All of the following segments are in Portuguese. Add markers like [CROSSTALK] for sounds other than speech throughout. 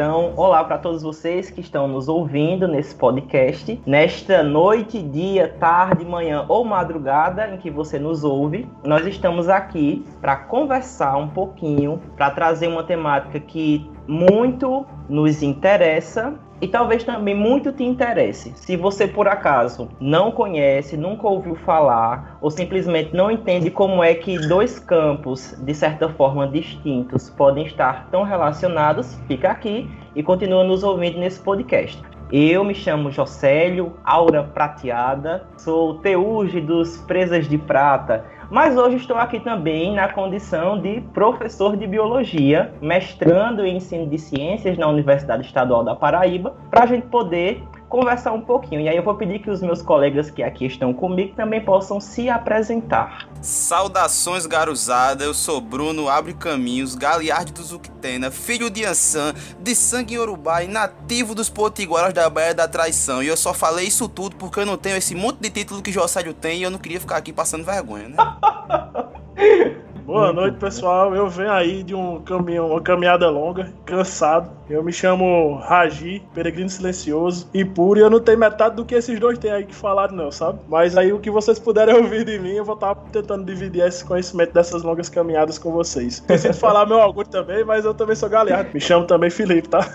Então, olá para todos vocês que estão nos ouvindo nesse podcast. Nesta noite, dia, tarde, manhã ou madrugada em que você nos ouve, nós estamos aqui para conversar um pouquinho, para trazer uma temática que muito nos interessa e talvez também muito te interesse. Se você por acaso não conhece, nunca ouviu falar ou simplesmente não entende como é que dois campos de certa forma distintos podem estar tão relacionados, fica aqui e continua nos ouvindo nesse podcast. Eu me chamo Jocélio Aura Prateada, sou teuge dos Presas de Prata, mas hoje estou aqui também na condição de professor de biologia, mestrando em ensino de ciências na Universidade Estadual da Paraíba, para a gente poder conversar um pouquinho. E aí eu vou pedir que os meus colegas que aqui estão comigo também possam se apresentar. Saudações, garuzada. Eu sou Bruno Abre Caminhos, Galiardi do Zuctena, filho de Ansan, de sangue Urubá e nativo dos potiguaras da Baía da Traição. E eu só falei isso tudo porque eu não tenho esse monte de título que Josélio tem e eu não queria ficar aqui passando vergonha, né? [LAUGHS] Boa noite, pessoal. Eu venho aí de um caminho, uma caminhada longa, cansado. Eu me chamo Raji, peregrino silencioso, impuro, e eu não tenho metade do que esses dois têm aí que falar, não, sabe? Mas aí o que vocês puderem [LAUGHS] ouvir de mim, eu vou estar tentando dividir esse conhecimento dessas longas caminhadas com vocês. Preciso falar meu orgulho também, mas eu também sou galeado. Me chamo também Felipe, tá? [LAUGHS]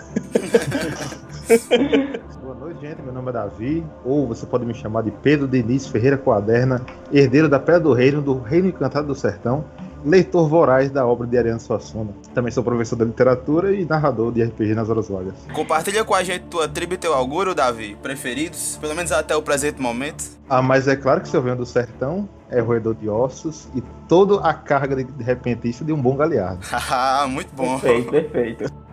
Boa noite, gente. Meu nome é Davi, ou você pode me chamar de Pedro Denise Ferreira Coaderna, herdeiro da Pedra do Reino, do Reino Encantado do Sertão leitor voraz da obra de Ariano Suassuna. Também sou professor de literatura e narrador de RPG nas horas vagas. Compartilha com a gente tua tribo e teu auguro, Davi, preferidos, pelo menos até o presente momento. Ah, mas é claro que se eu venho do sertão, é roedor de ossos e toda a carga de repentista de um bom galeardo. [LAUGHS] Ah, muito bom. Perfeito, perfeito.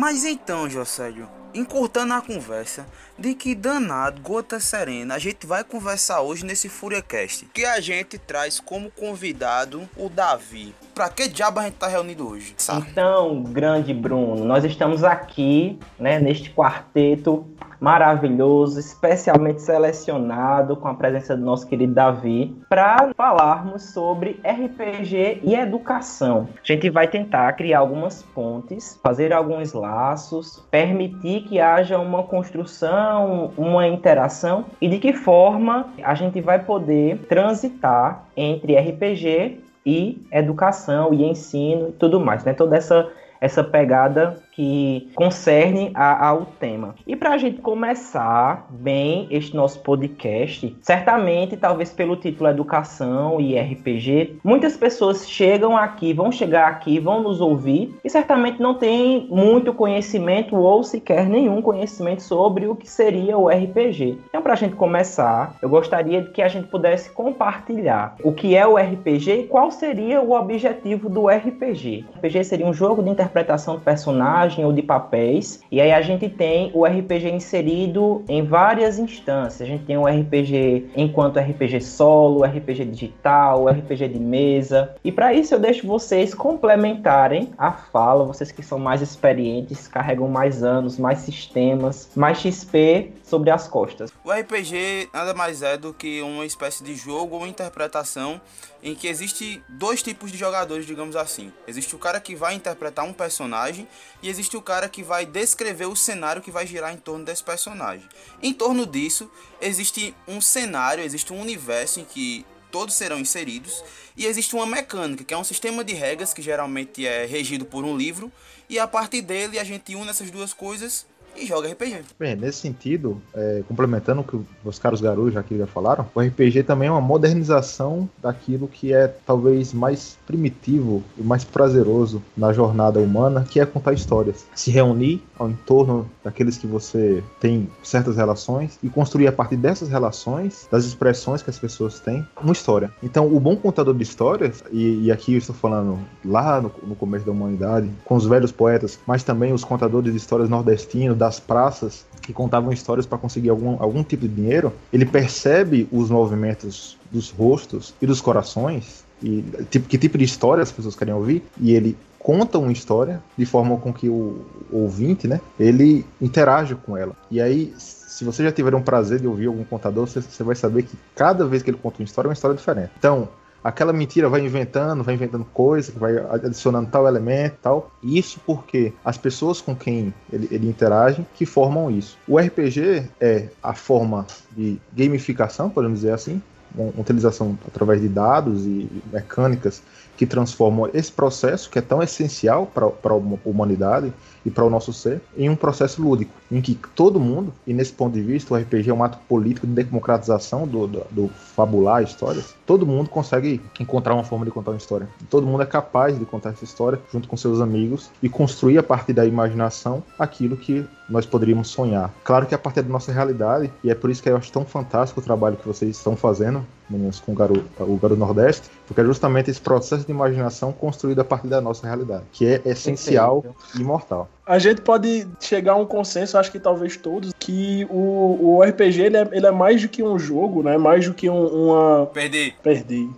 Mas então, Josélio, encurtando a conversa, de que danado, gota serena, a gente vai conversar hoje nesse FuriaCast, que a gente traz como convidado o Davi. Pra que diabo a gente tá reunido hoje? Sabe? Então, grande Bruno, nós estamos aqui, né, neste quarteto maravilhoso, especialmente selecionado com a presença do nosso querido Davi, para falarmos sobre RPG e educação. A gente vai tentar criar algumas pontes, fazer alguns laços, permitir que haja uma construção, uma interação e de que forma a gente vai poder transitar entre RPG e educação e ensino e tudo mais, né? Toda essa essa pegada que concerne ao tema. E para a gente começar bem este nosso podcast, certamente, talvez pelo título Educação e RPG, muitas pessoas chegam aqui, vão chegar aqui, vão nos ouvir e certamente não têm muito conhecimento ou sequer nenhum conhecimento sobre o que seria o RPG. Então, para a gente começar, eu gostaria de que a gente pudesse compartilhar o que é o RPG e qual seria o objetivo do RPG. O RPG seria um jogo de interpretação de personagens personagem ou de papéis. E aí a gente tem o RPG inserido em várias instâncias. A gente tem o RPG enquanto RPG solo, RPG digital, RPG de mesa. E para isso eu deixo vocês complementarem a fala, vocês que são mais experientes, carregam mais anos, mais sistemas, mais XP sobre as costas. O RPG nada mais é do que uma espécie de jogo ou interpretação em que existe dois tipos de jogadores, digamos assim. Existe o cara que vai interpretar um personagem e existe o cara que vai descrever o cenário que vai girar em torno desse personagem. Em torno disso, existe um cenário, existe um universo em que todos serão inseridos e existe uma mecânica, que é um sistema de regras que geralmente é regido por um livro e a partir dele a gente une essas duas coisas e joga RPG. Bem, nesse sentido, é, complementando o que os caros garotos aqui já falaram, o RPG também é uma modernização daquilo que é talvez mais primitivo e mais prazeroso na jornada humana, que é contar histórias. Se reunir ao entorno daqueles que você tem certas relações e construir a partir dessas relações, das expressões que as pessoas têm, uma história. Então, o bom contador de histórias, e, e aqui eu estou falando lá no, no começo da humanidade, com os velhos poetas, mas também os contadores de histórias nordestinos, das praças que contavam histórias para conseguir algum, algum tipo de dinheiro, ele percebe os movimentos dos rostos e dos corações e tipo, que tipo de história as pessoas querem ouvir e ele conta uma história de forma com que o ouvinte, né, ele interage com ela. E aí se você já tiver um prazer de ouvir algum contador, você, você vai saber que cada vez que ele conta uma história, é uma história diferente. Então, aquela mentira vai inventando, vai inventando coisa, vai adicionando tal elemento tal. Isso porque as pessoas com quem ele, ele interage que formam isso. O RPG é a forma de gamificação, podemos dizer assim, uma utilização através de dados e mecânicas que transformam esse processo que é tão essencial para a humanidade e para o nosso ser em um processo lúdico, em que todo mundo, e nesse ponto de vista o RPG é um ato político de democratização do, do, do fabular histórias, todo mundo consegue encontrar uma forma de contar uma história. Todo mundo é capaz de contar essa história junto com seus amigos e construir a partir da imaginação aquilo que nós poderíamos sonhar. Claro que a partir da nossa realidade, e é por isso que eu acho tão fantástico o trabalho que vocês estão fazendo, meninos, com o Garoto, o Garoto Nordeste, porque é justamente esse processo de imaginação construído a partir da nossa realidade, que é essencial e imortal. A gente pode chegar a um consenso, acho que talvez todos, que o, o RPG ele é, ele é mais do que um jogo, né? Mais do que um, uma. Perdi. Perdi.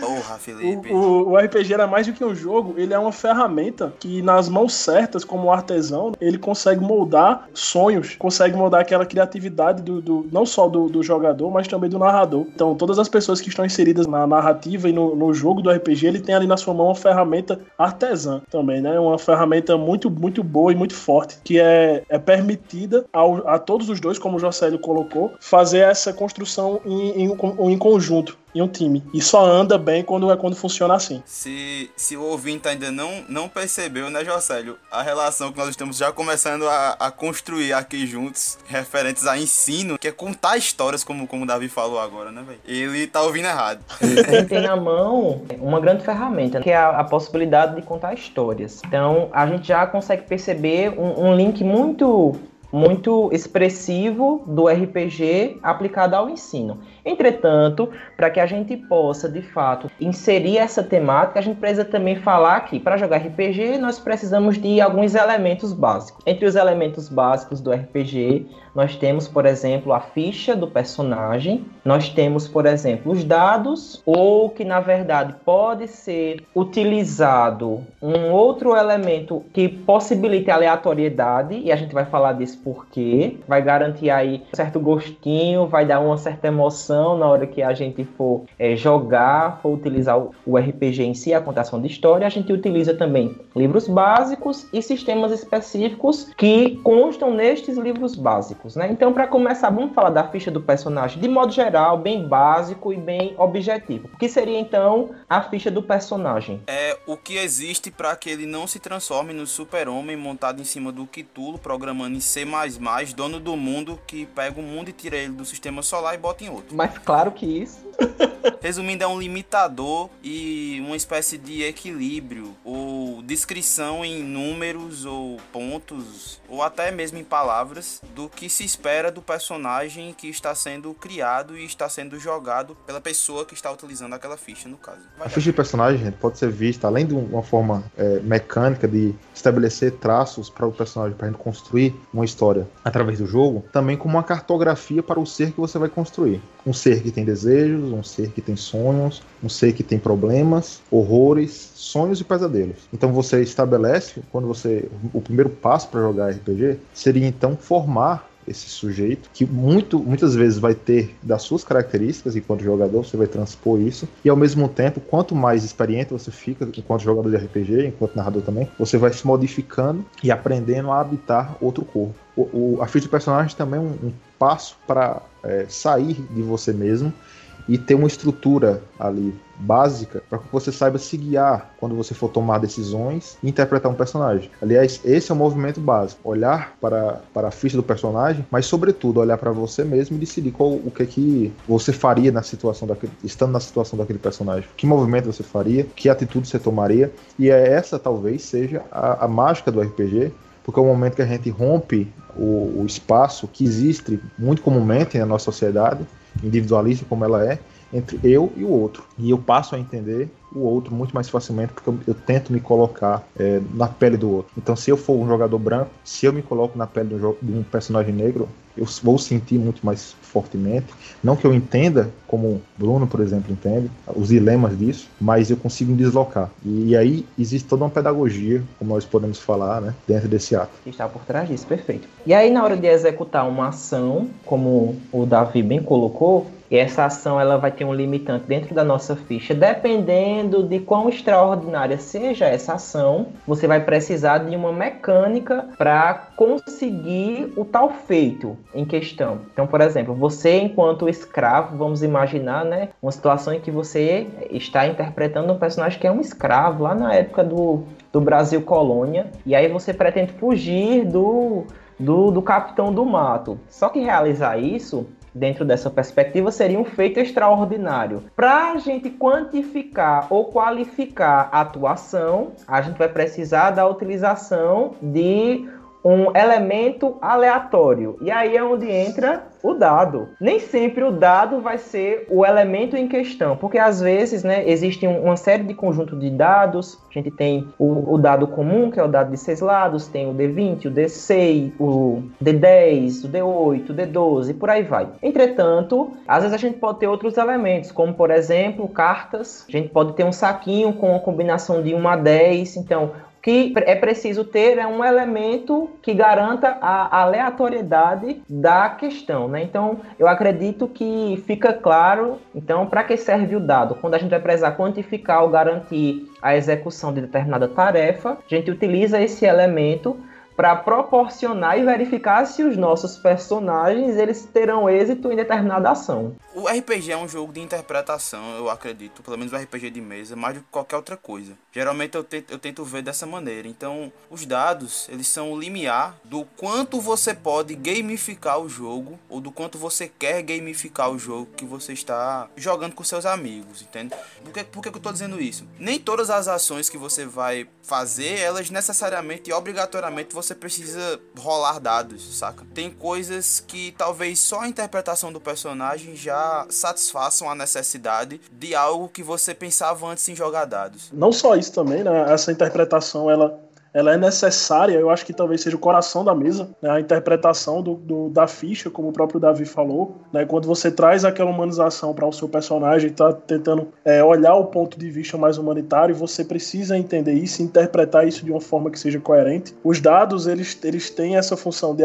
Porra, Felipe. O, o, RPG era mais do que um jogo, ele é uma ferramenta que, nas mãos certas, como artesão, ele consegue moldar sonhos, consegue moldar aquela criatividade do, do não só do, do, jogador, mas também do narrador. Então, todas as pessoas que estão inseridas na narrativa e no, no jogo do RPG, ele tem ali na sua mão uma ferramenta artesã também, né? Uma ferramenta muito, muito boa e muito forte, que é, é permitida ao, a todos os dois, como o Jocélio colocou, fazer essa construção em, em, em conjunto em um time. E só anda bem quando é quando funciona assim. Se, se o ouvinte ainda não, não percebeu, né, Jocélio? A relação que nós estamos já começando a, a construir aqui juntos, referentes a ensino, que é contar histórias, como, como o Davi falou agora, né, velho? Ele tá ouvindo errado. A gente tem na mão uma grande ferramenta, que é a, a, possibilidade de contar histórias. Então, a gente já consegue perceber um, um link muito muito expressivo do RPG aplicado ao ensino. Entretanto, para que a gente possa, de fato, inserir essa temática, a gente precisa também falar que para jogar RPG nós precisamos de alguns elementos básicos. Entre os elementos básicos do RPG, nós temos, por exemplo, a ficha do personagem, nós temos, por exemplo, os dados, ou que na verdade pode ser utilizado um outro elemento que possibilite aleatoriedade, e a gente vai falar disso porque vai garantir aí um certo gostinho, vai dar uma certa emoção na hora que a gente for é, jogar, for utilizar o RPG em si, a contação de história. A gente utiliza também livros básicos e sistemas específicos que constam nestes livros básicos, né? Então, para começar, vamos falar da ficha do personagem de modo geral, bem básico e bem objetivo. O que seria então a ficha do personagem? É o que existe para que ele não se transforme no super-homem montado em cima do Kitulo, programando em C++, dono do mundo, que pega o mundo e tira ele do sistema solar e bota em outro. Mas claro que isso. [LAUGHS] Resumindo, é um limitador e uma espécie de equilíbrio ou descrição em números ou pontos ou até mesmo em palavras do que se espera do personagem que está sendo criado e está sendo jogado pela pessoa que está utilizando aquela ficha, no caso. Vai a ficha de personagem pode ser vista, além de uma forma é, mecânica de estabelecer traços para o personagem, para a gente construir uma história através do jogo, também como uma cartografia para o ser que você vai construir. Um ser que tem desejos, um ser que tem sonhos, um ser que tem problemas, horrores, sonhos e pesadelos. Então você estabelece, quando você. O primeiro passo para jogar RPG seria então formar esse sujeito, que muito, muitas vezes vai ter das suas características enquanto jogador, você vai transpor isso, e ao mesmo tempo, quanto mais experiente você fica enquanto jogador de RPG, enquanto narrador também, você vai se modificando e aprendendo a habitar outro corpo. O, o, a ficha de personagem também é um, um passo para é, sair de você mesmo e ter uma estrutura ali básica para que você saiba se guiar quando você for tomar decisões e interpretar um personagem. Aliás, esse é o movimento básico: olhar para, para a ficha do personagem, mas sobretudo olhar para você mesmo e decidir qual o que é que você faria na situação daquele, estando na situação daquele personagem. Que movimento você faria? Que atitude você tomaria? E é essa talvez seja a, a mágica do RPG, porque é o momento que a gente rompe o, o espaço que existe muito comumente na nossa sociedade individualista como ela é, entre eu e o outro. E eu passo a entender o outro muito mais facilmente, porque eu, eu tento me colocar é, na pele do outro. Então, se eu for um jogador branco, se eu me coloco na pele de um, personagem negro, eu vou sentir muito mais fortemente. Não que eu entenda, como Bruno, por exemplo, entende, os dilemas disso, mas eu consigo me deslocar. E, e aí existe toda uma pedagogia, como nós podemos falar, né, dentro desse ato. Está por trás disso, perfeito. E aí, na hora de executar uma ação, como o Davi bem colocou, e essa ação ela vai ter um limitante dentro da nossa ficha. Dependendo de quão extraordinária seja essa ação, você vai precisar de uma mecânica para conseguir o tal feito em questão. Então, por exemplo, você enquanto escravo, vamos imaginar, né, uma situação em que você está interpretando um personagem que é um escravo lá na época do, do Brasil colônia, e aí você pretende fugir do do, do capitão do mato. Só que realizar isso dentro dessa perspectiva, seria um feito extraordinário. Para a gente quantificar ou qualificar a atuação, a gente vai precisar da utilização de um elemento aleatório. E aí é onde entra o dado. Nem sempre o dado vai ser o elemento em questão, porque às vezes, né, existe uma série de conjunto de dados. A gente tem o, o dado comum, que é o dado de seis lados, tem o D20, o D6, o D10, o D8, o D12 e por aí vai. Entretanto, às vezes a gente pode ter outros elementos, como por exemplo, cartas. A gente pode ter um saquinho com a combinação de 1 a 10. Então, que é preciso ter é um elemento que garanta a aleatoriedade da questão, né? Então, eu acredito que fica claro, então, para que serve o dado? Quando a gente vai precisar quantificar ou garantir a execução de determinada tarefa, a gente utiliza esse elemento para proporcionar e verificar se os nossos personagens eles terão êxito em determinada ação. O RPG é um jogo de interpretação, eu acredito, pelo menos o RPG de mesa, mais do que qualquer outra coisa. Geralmente eu tento, eu tento ver dessa maneira. Então, os dados, eles são o limiar do quanto você pode gamificar o jogo ou do quanto você quer gamificar o jogo que você está jogando com seus amigos, entende? Por que, por que eu estou dizendo isso? Nem todas as ações que você vai fazer, elas necessariamente e obrigatoriamente precisa rolar dados, saca? Tem coisas que talvez só a interpretação do personagem já satisfaçam a necessidade de algo que você pensava antes em jogar dados. Não só isso também, né? Essa interpretação ela ela é necessária, eu acho que talvez seja o coração da mesa, né? a interpretação do, do, da ficha, como o próprio Davi falou, né? quando você traz aquela humanização para o seu personagem, está tentando é, olhar o ponto de vista mais humanitário, você precisa entender isso, interpretar isso de uma forma que seja coerente. Os dados, eles, eles têm essa função de,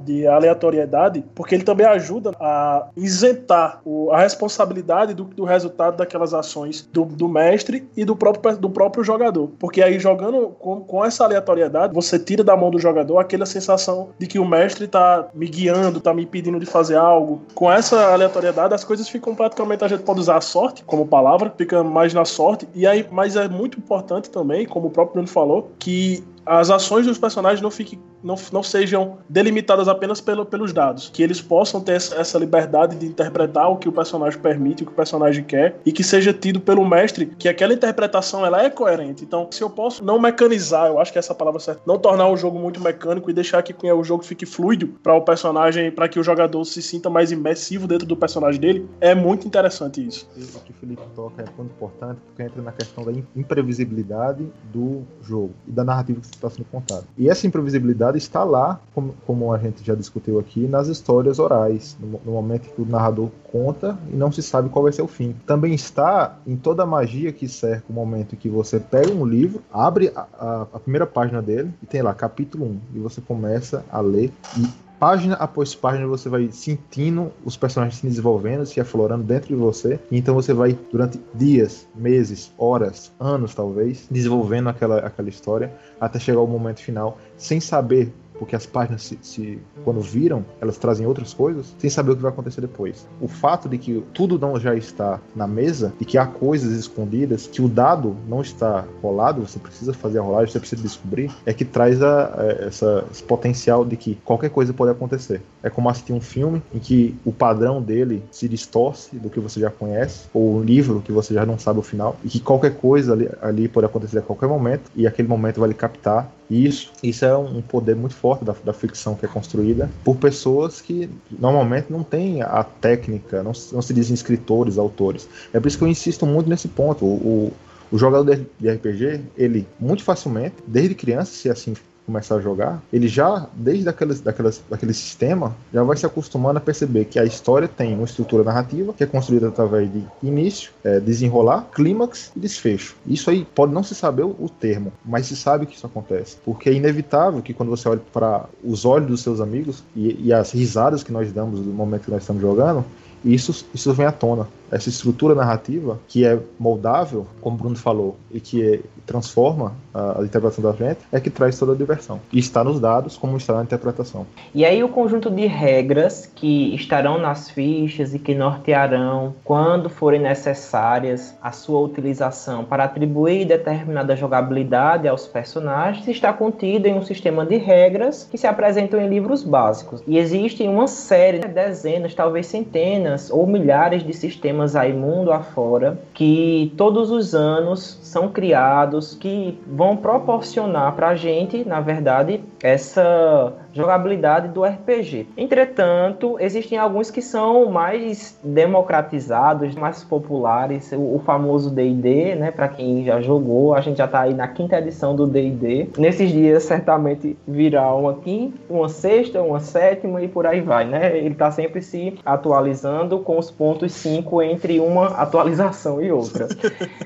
de aleatoriedade, porque ele também ajuda a isentar o, a responsabilidade do, do resultado daquelas ações do, do mestre e do próprio, do próprio jogador. Porque aí jogando com, com essa aleatoriedade, você tira da mão do jogador aquela sensação de que o mestre tá me guiando, tá me pedindo de fazer algo. Com essa aleatoriedade, as coisas ficam praticamente, a gente pode usar a sorte como palavra, fica mais na sorte. E aí, mas é muito importante também, como o próprio Bruno falou, que as ações dos personagens não fiquem não, não sejam delimitadas apenas pelo, pelos dados, que eles possam ter essa, liberdade de interpretar o que o personagem permite, o que o personagem quer, e que seja tido pelo mestre que aquela interpretação ela é coerente. Então, se eu posso não mecanizar, eu acho que essa palavra certa, não tornar o jogo muito mecânico e deixar que o jogo fique fluido para o personagem, para que o jogador se sinta mais imersivo dentro do personagem dele, é muito interessante isso. O que o Felipe toca é muito importante porque entra na questão da imprevisibilidade do jogo e da narrativa que está sendo contada. E essa imprevisibilidade está lá, como, como, a gente já discutiu aqui, nas histórias orais, no, no, momento que o narrador conta e não se sabe qual vai ser o fim. Também está em toda a magia que cerca o momento em que você pega um livro, abre a, a, a primeira página dele e tem lá capítulo 1 e você começa a ler e página após página você vai sentindo os personagens se desenvolvendo, se aflorando dentro de você. Então você vai durante dias, meses, horas, anos talvez, desenvolvendo aquela, aquela história até chegar ao momento final, sem saber porque as páginas, se, se, quando viram, elas trazem outras coisas, sem saber o que vai acontecer depois. O fato de que tudo não já está na mesa e que há coisas escondidas, que o dado não está rolado, você precisa fazer a rolagem, você precisa descobrir, é que traz a, a, essa, esse potencial de que qualquer coisa pode acontecer. É como assistir um filme em que o padrão dele se distorce do que você já conhece, ou um livro que você já não sabe o final, e que qualquer coisa ali, ali pode acontecer a qualquer momento, e aquele momento vai lhe captar isso, isso é um poder muito forte da, da ficção que é construída por pessoas que normalmente não têm a técnica, não, não se dizem escritores, autores. É por isso que eu insisto muito nesse ponto. O, O jogador de RPG, ele muito facilmente, desde criança, se assim começar a jogar, ele já, desde aqueles, daquelas, daquele sistema, já vai se acostumando a perceber que a história tem uma estrutura narrativa que é construída através de início, é, desenrolar, clímax e desfecho. Isso aí pode não se saber o, o termo, mas se sabe que isso acontece. Porque é inevitável que quando você olha para os olhos dos seus amigos e, e as risadas que nós damos no momento que nós estamos jogando, isso, isso vem à tona essa estrutura narrativa que é moldável, como o Bruno falou, e que é, transforma a, a, interpretação da gente, é que traz toda a diversão. E está nos dados como está na interpretação. E aí o conjunto de regras que estarão nas fichas e que nortearão, quando forem necessárias, a sua utilização para atribuir determinada jogabilidade aos personagens, está contido em um sistema de regras que se apresentam em livros básicos. E existem uma série, dezenas, talvez centenas ou milhares de sistemas sistemas aí mundo afora que todos os anos são criados que vão proporcionar para a gente, na verdade, essa jogabilidade do RPG. Entretanto, existem alguns que são mais democratizados, mais populares, o, o famoso D&D, né, para quem já jogou, a gente já está aí na quinta edição do D&D. Nesses dias certamente virá uma quinta, uma sexta, uma sétima e por aí vai, né? Ele está sempre se atualizando com os pontos 5 entre uma atualização e outra.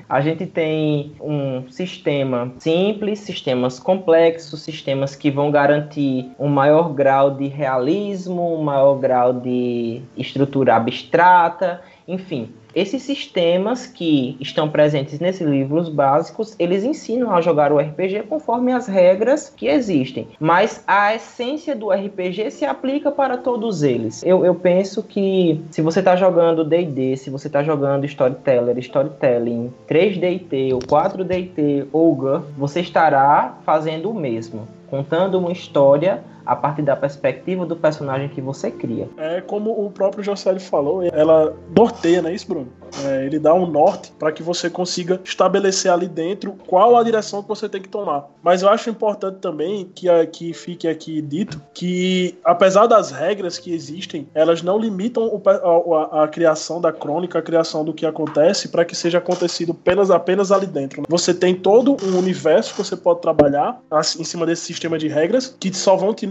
A gente tem um sistema simples, sistemas complexos, sistemas que vão garantir uma maior grau de realismo, um maior grau de estrutura abstrata, enfim. Esses sistemas que estão presentes nesses livros básicos, eles ensinam a jogar o RPG conforme as regras que existem. Mas a essência do RPG se aplica para todos eles. Eu, eu penso que se você está jogando D&D, se você está jogando Storyteller, Storytelling, 3DT ou 4DT ou GUR, você estará fazendo o mesmo. Contando uma história a partir da perspectiva do personagem que você cria. É como o próprio José falou, ela norteia, não é isso, Bruno? É, ele dá um norte para que você consiga estabelecer ali dentro qual a direção que você tem que tomar. Mas eu acho importante também que, que fique aqui dito que, apesar das regras que existem, elas não limitam o, a, a, criação da crônica, a criação do que acontece para que seja acontecido apenas, apenas ali dentro. Né? Você tem todo um universo que você pode trabalhar assim, em cima desse sistema de regras que só vão te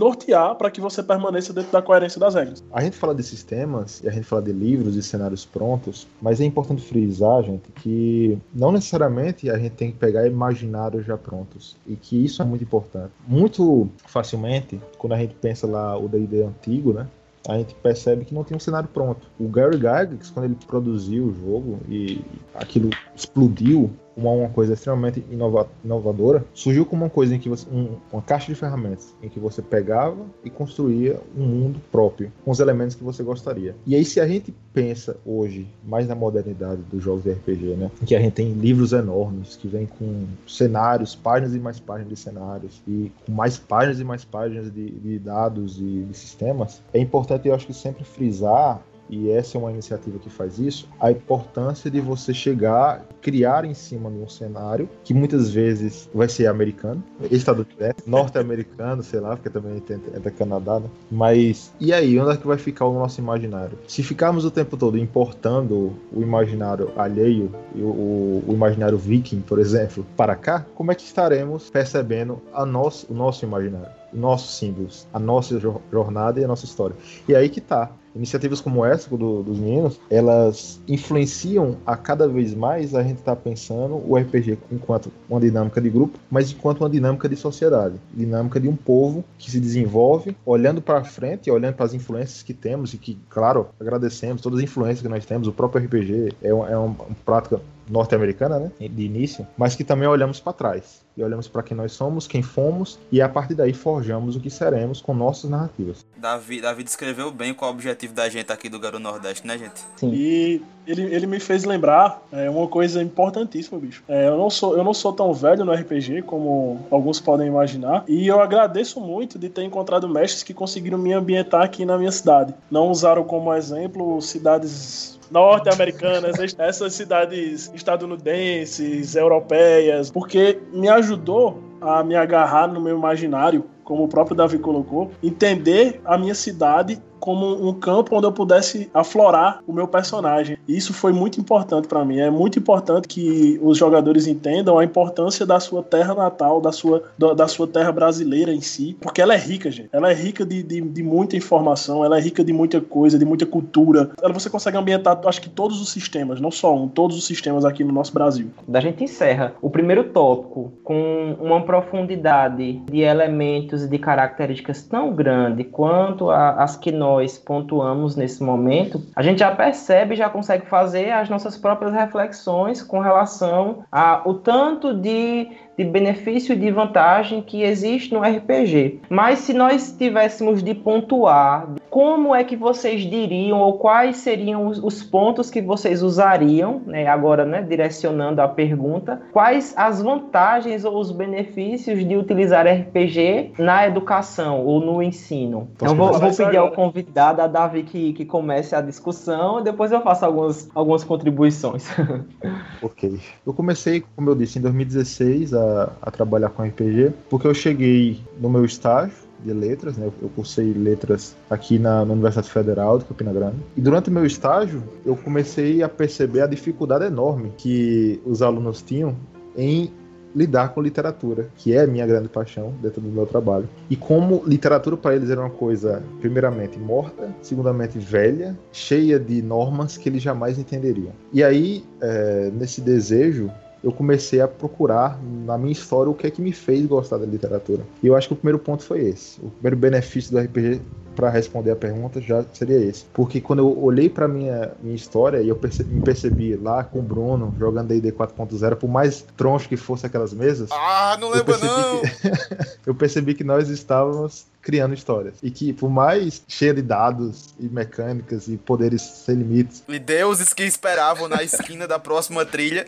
para que você permaneça dentro da coerência das regras. A gente fala de sistemas e a gente fala de livros e cenários prontos, mas é importante frisar, gente, que não necessariamente a gente tem que pegar imaginários já prontos e que isso é muito importante. Muito facilmente, quando a gente pensa lá o D&D antigo, né? a gente percebe que não tem um cenário pronto. O Gary Gygax, quando ele produziu o jogo e aquilo explodiu, uma, uma coisa extremamente inova, inovadora, surgiu como uma coisa em que você, um, uma caixa de ferramentas em que você pegava e construía um mundo próprio com os elementos que você gostaria. E aí se a gente pensa hoje mais na modernidade dos jogos de RPG, né, em que a gente tem livros enormes que vêm com cenários, páginas e mais páginas de cenários e com mais páginas e mais páginas de, de dados e de sistemas, é importante eu acho que sempre frisar e essa é uma iniciativa que faz isso, a importância de você chegar, criar em cima de um cenário que muitas vezes vai ser americano, estadunidense, norte-americano, sei lá, porque também é da Canadá, né? Mas e aí, onde é que vai ficar o nosso imaginário? Se ficarmos o tempo todo importando o imaginário alheio, o, o imaginário viking, por exemplo, para cá, como é que estaremos percebendo a o nosso imaginário? Nossos símbolos, a nossa jornada e a nossa história. E aí que tá. Iniciativas como essa do, dos meninos, elas influenciam a cada vez mais a gente estar tá pensando o RPG enquanto uma dinâmica de grupo, mas enquanto uma dinâmica de sociedade, dinâmica de um povo que se desenvolve olhando para frente, olhando para as influências que temos e que, claro, agradecemos todas as influências que nós temos. O próprio RPG é, é uma prática norte-americana, né, de início, mas que também olhamos para trás e olhamos para quem nós somos, quem fomos, e a partir daí forjamos o que seremos com nossas narrativas. Davi, Davi descreveu bem qual é o objetivo da gente aqui do Garo Nordeste, né, gente? Sim. E ele, ele me fez lembrar é, uma coisa importantíssima, bicho. É, eu, não sou, eu não sou tão velho no RPG como alguns podem imaginar, e eu agradeço muito de ter encontrado mestres que conseguiram me ambientar aqui na minha cidade. Não usaram como exemplo cidades norte-americanas, essas cidades estadunidenses, europeias, porque me ajudou a me agarrar no meu imaginário, como o próprio Davi colocou, entender a minha cidade como um campo onde eu pudesse aflorar o meu personagem. E isso foi muito importante para mim. É muito importante que os jogadores entendam a importância da sua terra natal, da sua, da sua terra brasileira em si, porque ela é rica, gente. Ela é rica de, de, de muita informação, ela é rica de muita coisa, de muita cultura. Ela você consegue ambientar, acho que todos os sistemas, não só um, todos os sistemas aqui no nosso Brasil. Da gente encerra o primeiro tópico com uma profundidade de elementos e de características tão grande quanto a, as que nós pontuamos nesse momento, a gente já percebe, já consegue fazer as nossas próprias reflexões com relação ao tanto de de benefício e de vantagem que existe no RPG. Mas se nós tivéssemos de pontuar, como é que vocês diriam ou quais seriam os, os pontos que vocês usariam, né, agora, né, direcionando a pergunta, quais as vantagens ou os benefícios de utilizar RPG na educação ou no ensino? Então, vou, vou pedir ao convidado, a Davi, que, que comece a discussão e depois eu faço algumas, algumas contribuições. [LAUGHS] ok. Eu comecei, como eu disse, em 2016 a a, trabalhar com RPG, porque eu cheguei no meu estágio de letras, né? Eu cursei letras aqui na, na, Universidade Federal de Campina Grande. E durante meu estágio, eu comecei a perceber a dificuldade enorme que os alunos tinham em lidar com literatura, que é a minha grande paixão dentro do meu trabalho. E como literatura para eles era uma coisa, primeiramente, morta, segundamente, velha, cheia de normas que eles jamais entenderiam. E aí, é, nesse desejo eu comecei a procurar na minha história o que é que me fez gostar da literatura. E eu acho que o primeiro ponto foi esse. O primeiro benefício do RPG para responder a pergunta já seria esse. Porque quando eu olhei para minha minha história e eu percebi, me percebi lá com o Bruno jogando D&D 4.0, por mais troncho que fosse aquelas mesas, ah, não lembra não. Que, [LAUGHS] eu percebi que nós estávamos criando histórias. E que, por mais cheia de dados e mecânicas e poderes sem limites. E deuses que esperavam na esquina da próxima trilha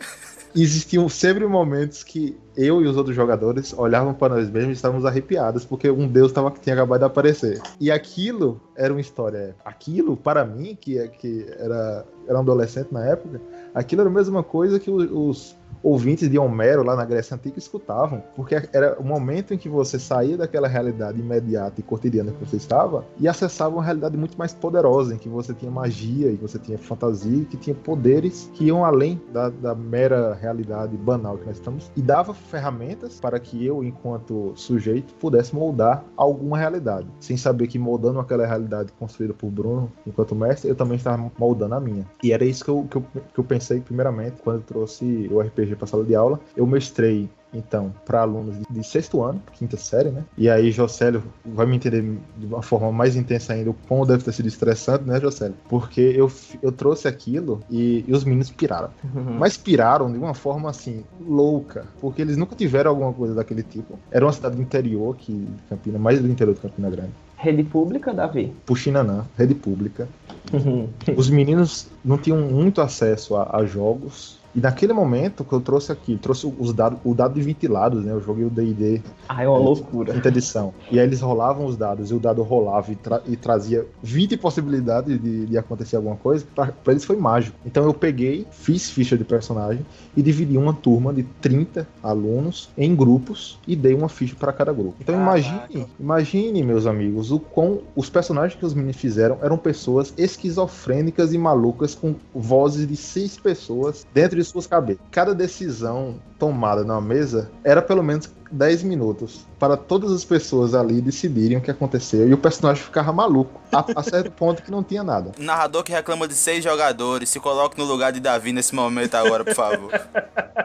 existiam sempre momentos que eu e os outros jogadores olhavam para nós mesmos e estávamos arrepiados porque um deus tava, tinha acabado de aparecer. E aquilo era uma história. Aquilo, para mim, que, é, que era, era um adolescente na época, aquilo era a mesma coisa que os, ouvintes de Homero lá na Grécia Antiga escutavam, porque era o momento em que você saía daquela realidade imediata e cotidiana que você estava e acessava uma realidade muito mais poderosa, em que você tinha magia, e você tinha fantasia, que tinha poderes que iam além da, da mera realidade banal que nós estamos, e dava ferramentas para que eu, enquanto sujeito, pudesse moldar alguma realidade, sem saber que moldando aquela realidade construída por Bruno enquanto mestre, eu também estava moldando a minha. E era isso que eu, que eu, que eu pensei primeiramente quando eu trouxe o RPG para sala de aula. Eu mestrei então, para alunos de, sexto ano, quinta série, né? E aí, Jocélio vai me entender de uma forma mais intensa ainda o quão deve ter sido estressante, né, Jocélio? Porque eu, eu trouxe aquilo e, e os meninos piraram. Uhum. Mas piraram de uma forma, assim, louca, porque eles nunca tiveram alguma coisa daquele tipo. Era uma cidade do interior, que Campina, mais do interior de Campina Grande. Rede pública, Davi? Puxinanã, rede pública. Uhum. Os meninos não tinham muito acesso a, a jogos, e naquele momento que eu trouxe aqui, trouxe os dados, o dado de 20 lados, né? Eu joguei o D&D. Ah, é uma é, loucura. Quinta edição. E aí eles rolavam os dados e o dado rolava e, tra e trazia 20 possibilidades de, de acontecer alguma coisa. Pra, pra, eles foi mágico. Então eu peguei, fiz ficha de personagem e dividi uma turma de 30 alunos em grupos e dei uma ficha para cada grupo. Então imagine, imagine, meus amigos, o com os personagens que os meninos fizeram eram pessoas esquizofrênicas e malucas com vozes de seis pessoas dentro de de suas cabeças. Cada decisão tomada na mesa era pelo menos 10 minutos para todas as pessoas ali decidirem o que aconteceu e o personagem ficava maluco a, a certo [LAUGHS] ponto que não tinha nada. Narrador que reclama de seis jogadores, se coloque no lugar de Davi nesse momento agora, por favor. [LAUGHS]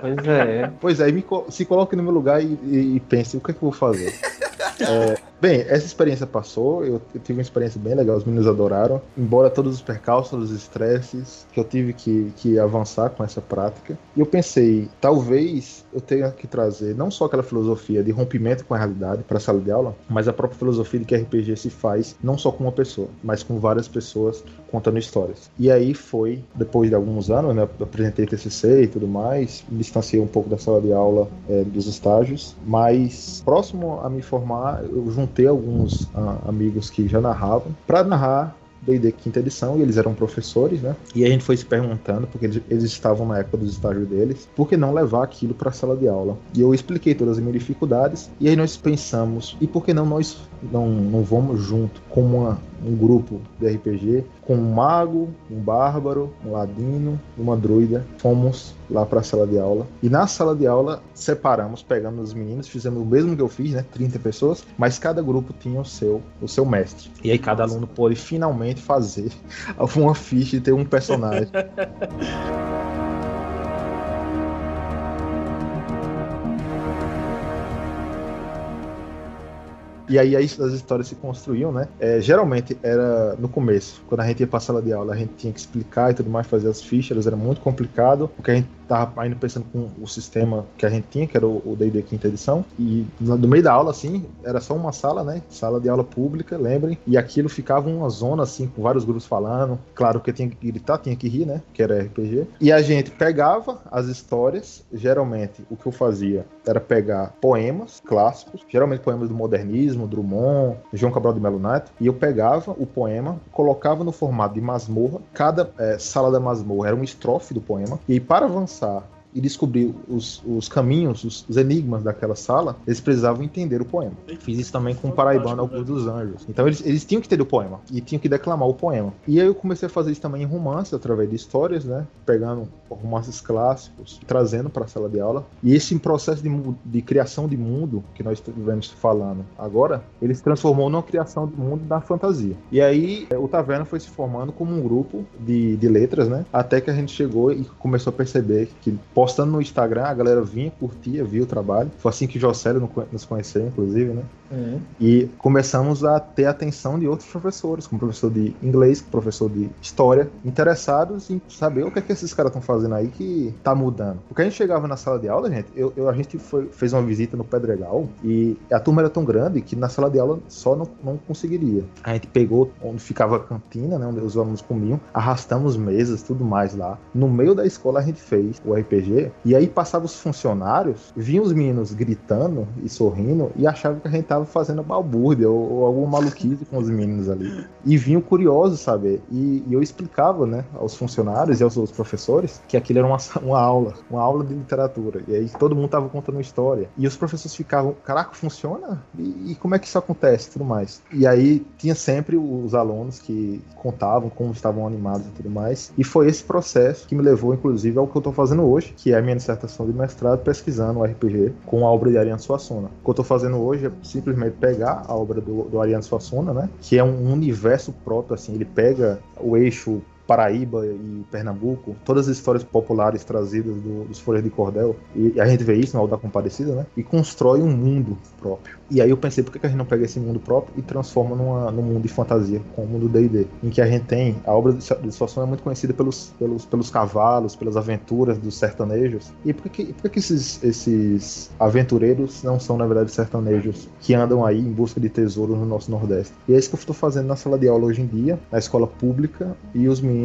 Pois é. Pois é, me, se coloque no meu lugar e, e, e pense o que, é que eu vou fazer. [LAUGHS] É, bem, essa experiência passou, eu, eu, tive uma experiência bem legal, os meninos adoraram, embora todos os percalços, os estresses, que eu tive que, que avançar com essa prática. E eu pensei, talvez eu tenha que trazer não só aquela filosofia de rompimento com a realidade para a sala de aula, mas a própria filosofia de que RPG se faz não só com uma pessoa, mas com várias pessoas contando histórias. E aí foi, depois de alguns anos, né, eu apresentei TCC e tudo mais, me distanciei um pouco da sala de aula, é, dos estágios, mas próximo a me formar, eu juntei alguns uh, amigos que já narravam para narrar D&D quinta edição e eles eram professores, né? E a gente foi se perguntando, porque eles, eles estavam na época dos estágios deles, por que não levar aquilo para a sala de aula? E eu expliquei todas as minhas dificuldades e aí nós pensamos, e por que não nós não, não vamos junto com uma, um grupo de RPG, com um mago, um bárbaro, um ladino, uma druida. Fomos lá para a sala de aula. E na sala de aula separamos, pegamos os meninos, fizemos o mesmo que eu fiz, né? 30 pessoas, mas cada grupo tinha o seu, o seu mestre. E aí cada aluno pôde finalmente fazer [LAUGHS] uma ficha e ter um personagem. [LAUGHS] E aí as histórias se construíam, né? É, geralmente era no começo, quando a gente ia pra sala de aula, a gente tinha que explicar e tudo mais, fazer as fichas, era muito complicado, porque a gente tava ainda pensando com o sistema que a gente tinha, que era o D&D quinta edição, e no meio da aula, assim, era só uma sala, né? Sala de aula pública, lembrem, e aquilo ficava uma zona, assim, com vários grupos falando, claro que tinha que gritar, tinha que rir, né? Que era RPG. E a gente pegava as histórias, geralmente o que eu fazia era pegar poemas clássicos, geralmente poemas do modernismo, Drummond, João Cabral de Melo Neto, e eu pegava o poema, colocava no formato de masmorra, cada é, sala da masmorra era uma estrofe do poema, e para avançar passar e descobrir os, os caminhos, os, os, enigmas daquela sala, eles precisavam entender o poema. Fiz isso também com o Paraibano Augusto dos Anjos. Então eles, eles tinham que entender o poema e tinham que declamar o poema. E aí eu comecei a fazer isso também em romance, através de histórias, né? Pegando romances clássicos, trazendo para a sala de aula. E esse processo de, de criação de mundo que nós estivemos falando agora, ele se transformou numa criação de mundo da fantasia. E aí é, o Taverna foi se formando como um grupo de, de letras, né? Até que a gente chegou e começou a perceber que postando no Instagram, a galera vinha, curtia, via o trabalho. Foi assim que o Jocélio nos conheceu, inclusive, né? Uhum. E começamos a ter atenção de outros professores, como professor de inglês, professor de história, interessados em saber o que é que esses caras estão fazendo aí que tá mudando. Porque a gente chegava na sala de aula, gente, eu, eu a gente foi, fez uma visita no Pedregal e a turma era tão grande que na sala de aula só não, não conseguiria. A gente pegou onde ficava a cantina, né, onde os alunos comiam, arrastamos mesas, tudo mais lá. No meio da escola a gente fez o RPG e aí passava os funcionários, vinham os meninos gritando e sorrindo e achavam que a gente tava fazendo balbúrdia ou, ou alguma maluquice com os meninos ali. E vinham curiosos, sabe? E, e, eu explicava, né, aos funcionários e aos, professores que aquilo era uma, [LAUGHS] uma aula, uma aula de literatura. E aí todo mundo tava contando história. E os professores ficavam, caraca, funciona? E, e como é que isso acontece? Tudo mais. E aí tinha sempre os alunos que contavam como estavam animados e tudo mais. E foi esse processo que me levou, inclusive, ao que eu tô fazendo hoje, que é a minha dissertação de mestrado pesquisando o RPG com a obra de Ariano Suassuna. O que eu estou fazendo hoje é simplesmente pegar a obra do, do Ariano Suassuna, né? Que é um universo próprio, assim, ele pega o eixo Paraíba e Pernambuco, todas as histórias populares trazidas do, dos Folhas de Cordel, e a gente vê isso na Alda Comparecida, né? E constrói um mundo próprio. E aí eu pensei, por que a gente não pega esse mundo próprio e transforma numa, num mundo de fantasia, com o mundo D&D, em que a gente tem, a obra de Suassuna é muito conhecida pelos, pelos, pelos cavalos, pelas aventuras dos sertanejos. E por que, por que esses, esses aventureiros não são, na verdade, sertanejos que andam aí em busca de tesouros no nosso Nordeste? E é isso que eu estou fazendo na sala de aula hoje em dia, na escola pública, e os meninos,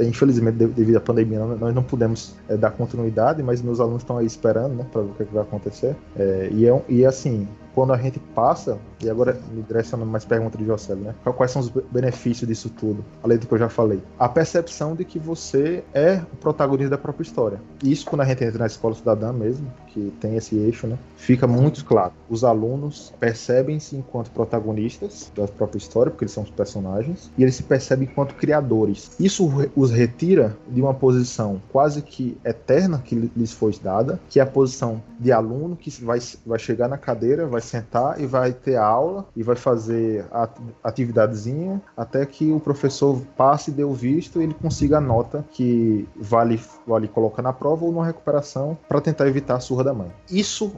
infelizmente, devido à pandemia, nós não pudemos é, dar continuidade, mas meus alunos estão aí esperando, né, para ver o que, é que vai acontecer. É, e, é, e assim, quando a gente passa, e agora me direcionando mais pergunta de Jocélio, né? Quais são os benefícios disso tudo? Além do que eu já falei. A percepção de que você é o protagonista da própria história. Isso quando a gente entra na escola cidadã mesmo, que tem esse eixo, né? Fica muito claro. Os alunos percebem-se enquanto protagonistas da própria história, porque eles são os personagens, e eles se percebem enquanto criadores. Isso os retira de uma posição quase que eterna que lhes foi dada, que é a posição de aluno que vai, vai chegar na cadeira, vai sentar e vai ter aula e vai fazer a atividadezinha até que o professor passe dê o visto e ele consiga a nota que vale, vale colocar na prova ou numa recuperação para tentar evitar a surra da mãe. Isso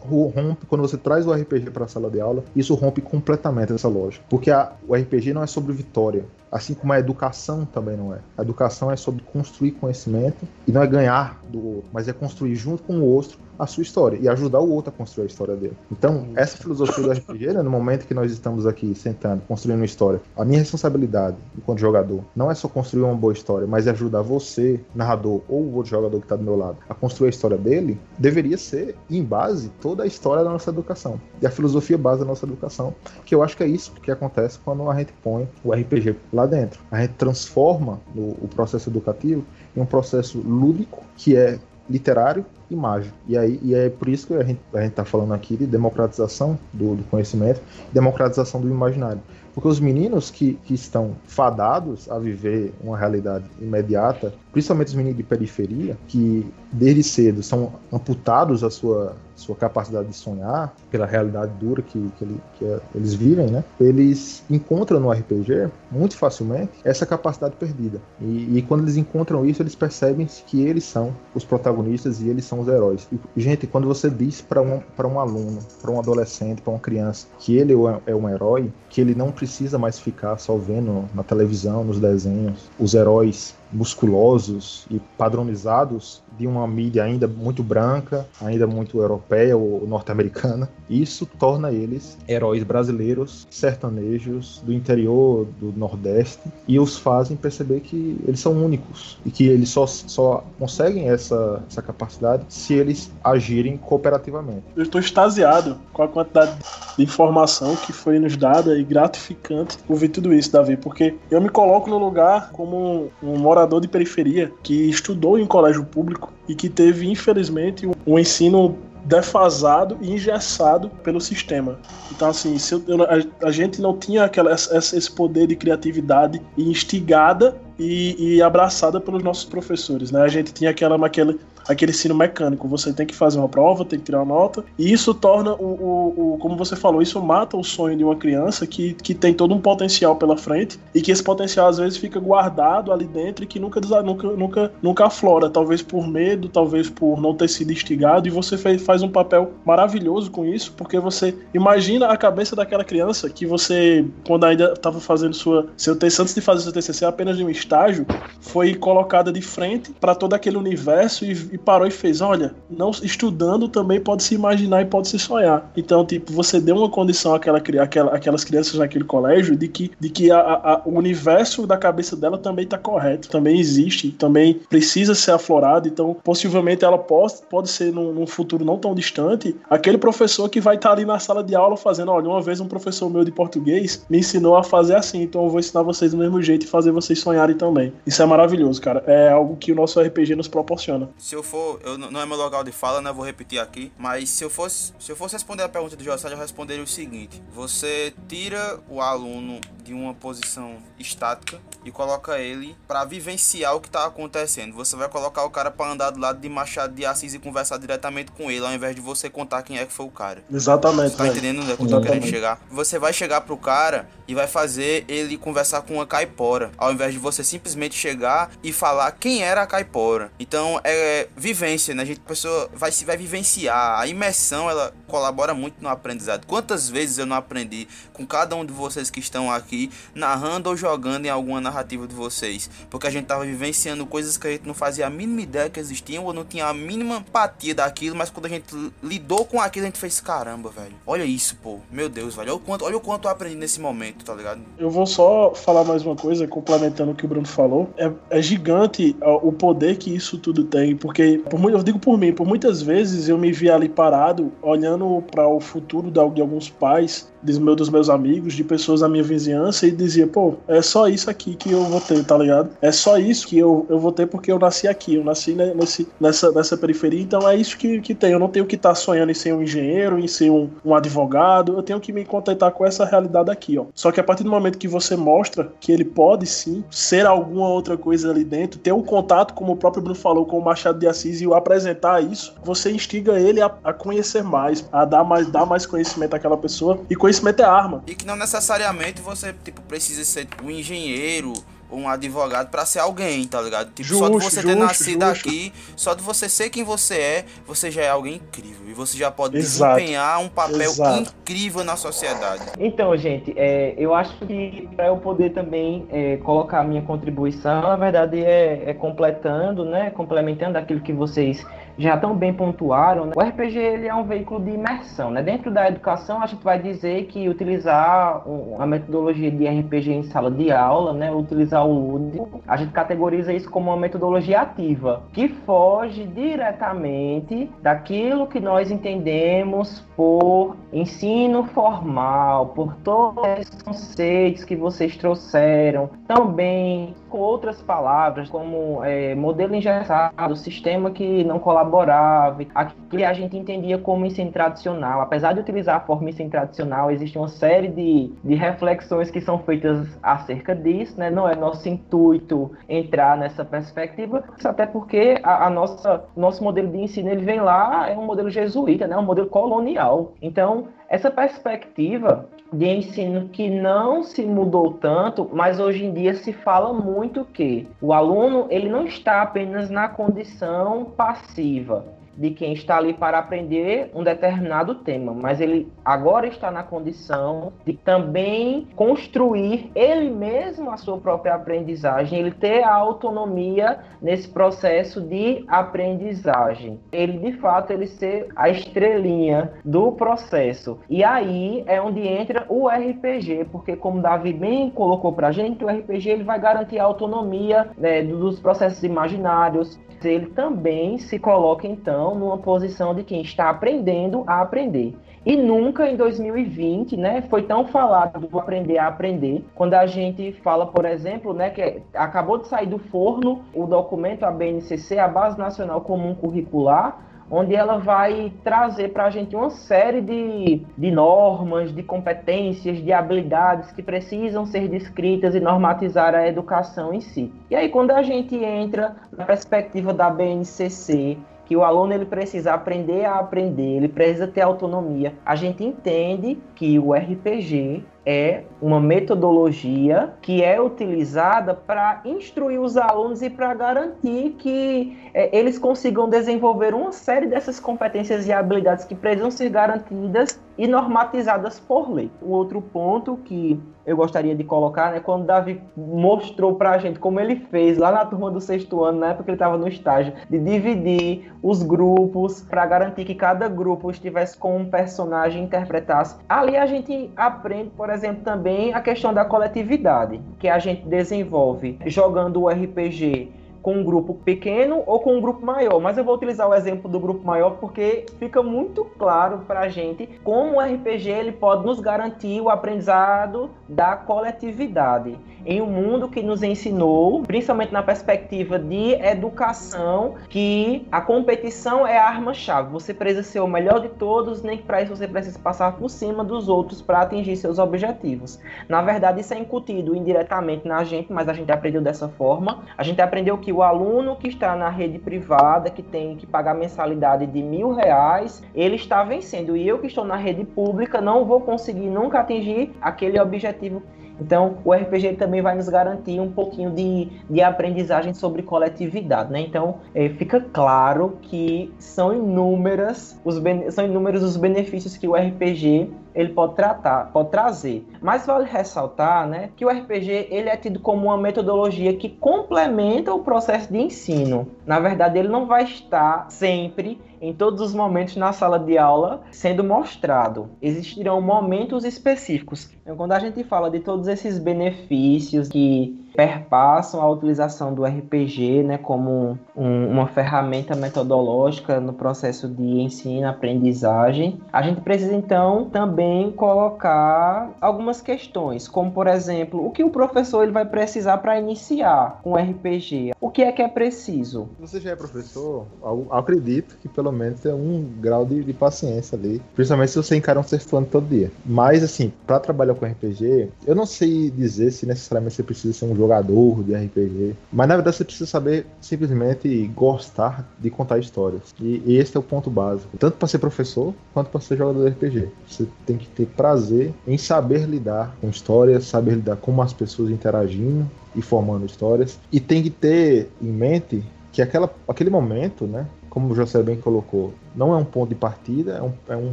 rompe, quando você traz o RPG para a sala de aula, isso rompe completamente essa lógica. Porque a, o RPG não é sobre vitória, Assim como a educação também não é. A educação é sobre construir conhecimento e não é ganhar do outro, mas é construir junto com o outro a sua história e ajudar o outro a construir a história dele. Então, essa filosofia do RPG, né, no momento que nós estamos aqui sentando, construindo uma história, a minha responsabilidade enquanto jogador não é só construir uma boa história, mas é ajudar você, narrador ou o outro jogador que está do meu lado, a construir a história dele, deveria ser, em base, toda a história da nossa educação. E a filosofia base da nossa educação, que eu acho que é isso que acontece quando a gente põe o RPG lá dentro. A gente transforma o, o processo educativo em um processo lúdico que é literário e mágico. E, aí, e é por isso que a gente está falando aqui de democratização do, do conhecimento, democratização do imaginário. Porque os meninos que, que estão fadados a viver uma realidade imediata, principalmente os meninos de periferia, que desde cedo são amputados a sua, sua capacidade de sonhar pela realidade dura que, que, ele, que eles vivem, né? Eles encontram no RPG muito facilmente essa capacidade perdida. E, e, quando eles encontram isso, eles percebem que eles são os protagonistas e eles são os heróis. E, gente, quando você diz para um, um aluno, para um adolescente, para uma criança, que ele é um herói, que ele não precisa mais ficar só vendo na televisão, nos desenhos, os heróis musculosos e padronizados de uma mídia ainda muito branca, ainda muito europeia ou norte-americana. Isso torna eles heróis brasileiros, sertanejos do interior do Nordeste e os fazem perceber que eles são únicos e que eles só, só conseguem essa, essa capacidade se eles agirem cooperativamente. Eu estou extasiado com a quantidade de informação que foi nos dada e gratificante ouvir tudo isso, Davi, porque eu me coloco no lugar como um morador de periferia que estudou em colégio público e que teve, infelizmente, um ensino defasado e engessado pelo sistema. Então, assim, eu, a, a, gente não tinha aquela, esse poder de criatividade instigada e, e, abraçada pelos nossos professores, né? A gente tinha aquela, aquela, aquele ensino mecânico. Você tem que fazer uma prova, tem que tirar uma nota. E isso torna o, o, o, como você falou, isso mata o sonho de uma criança que, que tem todo um potencial pela frente e que esse potencial às vezes fica guardado ali dentro e que nunca, nunca, nunca, nunca aflora. Talvez por medo, talvez por não ter sido instigado. E você fez, faz um papel maravilhoso com isso, porque você imagina a cabeça daquela criança que você, quando ainda estava fazendo sua, seu TCC, antes de fazer seu TCC apenas de um estágio, foi colocada de frente para todo aquele universo e, e parou e fez: olha, não estudando também pode se imaginar e pode se sonhar. Então, tipo, você deu uma condição àquela, àquela, àquelas crianças naquele colégio de que, de que a, a, o universo da cabeça dela também está correto, também existe, também precisa ser aflorado. Então, possivelmente ela pode, pode ser num, num futuro não tão distante aquele professor que vai estar tá ali na sala de aula fazendo: olha, uma vez um professor meu de português me ensinou a fazer assim, então eu vou ensinar vocês do mesmo jeito e fazer vocês sonharem também. Isso é maravilhoso, cara. É algo que o nosso RPG nos proporciona. Se eu for, eu, não é meu local de fala, né? Vou repetir aqui. Mas se eu fosse, se eu fosse responder a pergunta do José, eu responderia o seguinte: você tira o aluno de uma posição estática e coloca ele para vivenciar o que tá acontecendo. Você vai colocar o cara para andar do lado de Machado de Assis e conversar diretamente com ele, ao invés de você contar quem é que foi o cara. Exatamente. Você tá entendendo onde é que eu tô querendo chegar? Você vai chegar pro cara e vai fazer ele conversar com uma caipora, ao invés de você simplesmente chegar e falar quem era a caipora. Então é vivência, né? A gente a pessoa vai se vai vivenciar. A imersão ela colabora muito no aprendizado. Quantas vezes eu não aprendi com cada um de vocês que estão aqui narrando ou jogando em alguma narrativa de vocês, porque a gente tava vivenciando coisas que a gente não fazia a mínima ideia que existiam ou não tinha a mínima empatia daquilo, mas quando a gente lidou com aquilo a gente fez caramba, velho. Olha isso, pô. Meu Deus, velho. Olha o quanto, olha o quanto eu aprendi nesse momento, tá ligado? Eu vou só falar mais uma coisa, complementando o que o Bruno falou. É, é gigante o poder que isso tudo tem, porque por, eu digo por mim, por muitas vezes eu me vi ali parado, olhando para o futuro de alguns pais dos meus, dos meus amigos, de pessoas da minha vizinhança e dizia, pô, é só isso aqui que eu vou ter, tá ligado? É só isso que eu, eu vou ter porque eu nasci aqui, eu nasci nesse, nessa, nessa periferia, então é isso que, que tem. Eu não tenho que estar tá sonhando em ser um engenheiro, em ser um, um advogado, eu tenho que me contentar com essa realidade aqui, ó. Só que a partir do momento que você mostra que ele pode sim ser alguma outra coisa ali dentro, ter um contato, como o próprio Bruno falou, com o Machado de Assis e o apresentar isso, você instiga ele a, a conhecer mais, a dar mais, dar mais conhecimento àquela pessoa e conhecimento é arma. E que não necessariamente você tipo, precisa ser um engenheiro ou um advogado para ser alguém, tá ligado? Tipo, justo, só de você justo, ter nascido justo. aqui, só de você ser quem você é, você já é alguém incrível. E você já pode Exato. desempenhar um papel Exato. incrível na sociedade. Então, gente, é, eu acho que para eu poder também é, colocar a minha contribuição, na verdade, é, é completando, né? Complementando aquilo que vocês já tão bem pontuaram, né? o RPG ele é um veículo de imersão. Né? Dentro da educação, a gente vai dizer que utilizar a metodologia de RPG em sala de aula, né? utilizar ao lúdico, a gente categoriza isso como uma metodologia ativa, que foge diretamente daquilo que nós entendemos por ensino formal, por todos os conceitos que vocês trouxeram, também com outras palavras, como é, modelo engessado, sistema que não colaborava, aquilo a gente entendia como ensino tradicional. Apesar de utilizar a forma ensino tradicional, existe uma série de, de reflexões que são feitas acerca disso, né? Não é nosso intuito entrar nessa perspectiva, até porque a, a nossa nosso modelo de ensino ele vem lá é um modelo jesuíta, né? Um modelo colonial. Então essa perspectiva de ensino que não se mudou tanto, mas hoje em dia se fala muito que o aluno ele não está apenas na condição passiva, de quem está ali para aprender um determinado tema, mas ele agora está na condição de também construir ele mesmo a sua própria aprendizagem, ele ter a autonomia nesse processo de aprendizagem. Ele de fato ele ser a estrelinha do processo. E aí é onde entra o RPG, porque como Davi bem colocou para a gente, o RPG ele vai garantir a autonomia né, dos processos imaginários, ele também se coloca então numa posição de quem está aprendendo a aprender. E nunca em 2020, né, foi tão falado do aprender a aprender, quando a gente fala, por exemplo, né, que acabou de sair do forno o documento a BNCC, a Base Nacional Comum Curricular, onde ela vai trazer para a gente uma série de, de normas, de competências, de habilidades que precisam ser descritas e normatizar a educação em si. E aí, quando a gente entra na perspectiva da BNCC, que o aluno ele precisa aprender a aprender, ele precisa ter autonomia, a gente entende que o RPG é uma metodologia que é utilizada para instruir os alunos e para garantir que é, eles consigam desenvolver uma série dessas competências e habilidades que precisam ser garantidas e normatizadas por lei. O outro ponto que eu gostaria de colocar, né, quando o Davi mostrou para a gente como ele fez lá na turma do sexto ano, na época que ele estava no estágio, de dividir os grupos para garantir que cada grupo estivesse com um personagem interpretasse. Ali a gente aprende, por exemplo, também a questão da coletividade, que a gente desenvolve jogando o RPG com um grupo pequeno ou com um grupo maior. Mas eu vou utilizar o exemplo do grupo maior porque fica muito claro para a gente como o RPG ele pode nos garantir o aprendizado da coletividade em um mundo que nos ensinou, principalmente na perspectiva de educação, que a competição é a arma-chave. Você precisa ser o melhor de todos, nem que para isso você precisa passar por cima dos outros para atingir seus objetivos. Na verdade, isso é incutido indiretamente na gente, mas a gente aprendeu dessa forma. A gente aprendeu que o aluno que está na rede privada, que tem que pagar mensalidade de mil reais, ele está vencendo. E eu que estou na rede pública não vou conseguir nunca atingir aquele objetivo então, o RPG também vai nos garantir um pouquinho de, de aprendizagem sobre coletividade, né? Então, é, fica claro que são inúmeras os são inúmeros os benefícios que o RPG ele pode tratar, pode trazer. Mas vale ressaltar, né, que o RPG ele é tido como uma metodologia que complementa o processo de ensino. Na verdade, ele não vai estar sempre em todos os momentos na sala de aula sendo mostrado. Existirão momentos específicos. Então, quando a gente fala de todos esses benefícios que perpassam a utilização do RPG né, como um, uma ferramenta metodológica no processo de ensino-aprendizagem, a gente precisa então também colocar algumas questões, como por exemplo, o que o professor ele vai precisar para iniciar um RPG? O que é que é preciso? Você já é professor, acredito que pelo menos é um grau de, de paciência ali, principalmente se você encara um sexto ano todo dia. Mas assim, para trabalhar com RPG, eu não sei dizer se necessariamente você precisa ser um jogo jogador de RPG. Mas na verdade você precisa saber simplesmente gostar de contar histórias. E, e esse é o ponto básico. Tanto para ser professor quanto para ser jogador de RPG. Você tem que ter prazer em saber lidar com histórias, saber lidar com as pessoas interagindo e formando histórias. E tem que ter em mente que aquela, aquele momento, né? Como o José bem colocou, não é um ponto de partida, é um, é um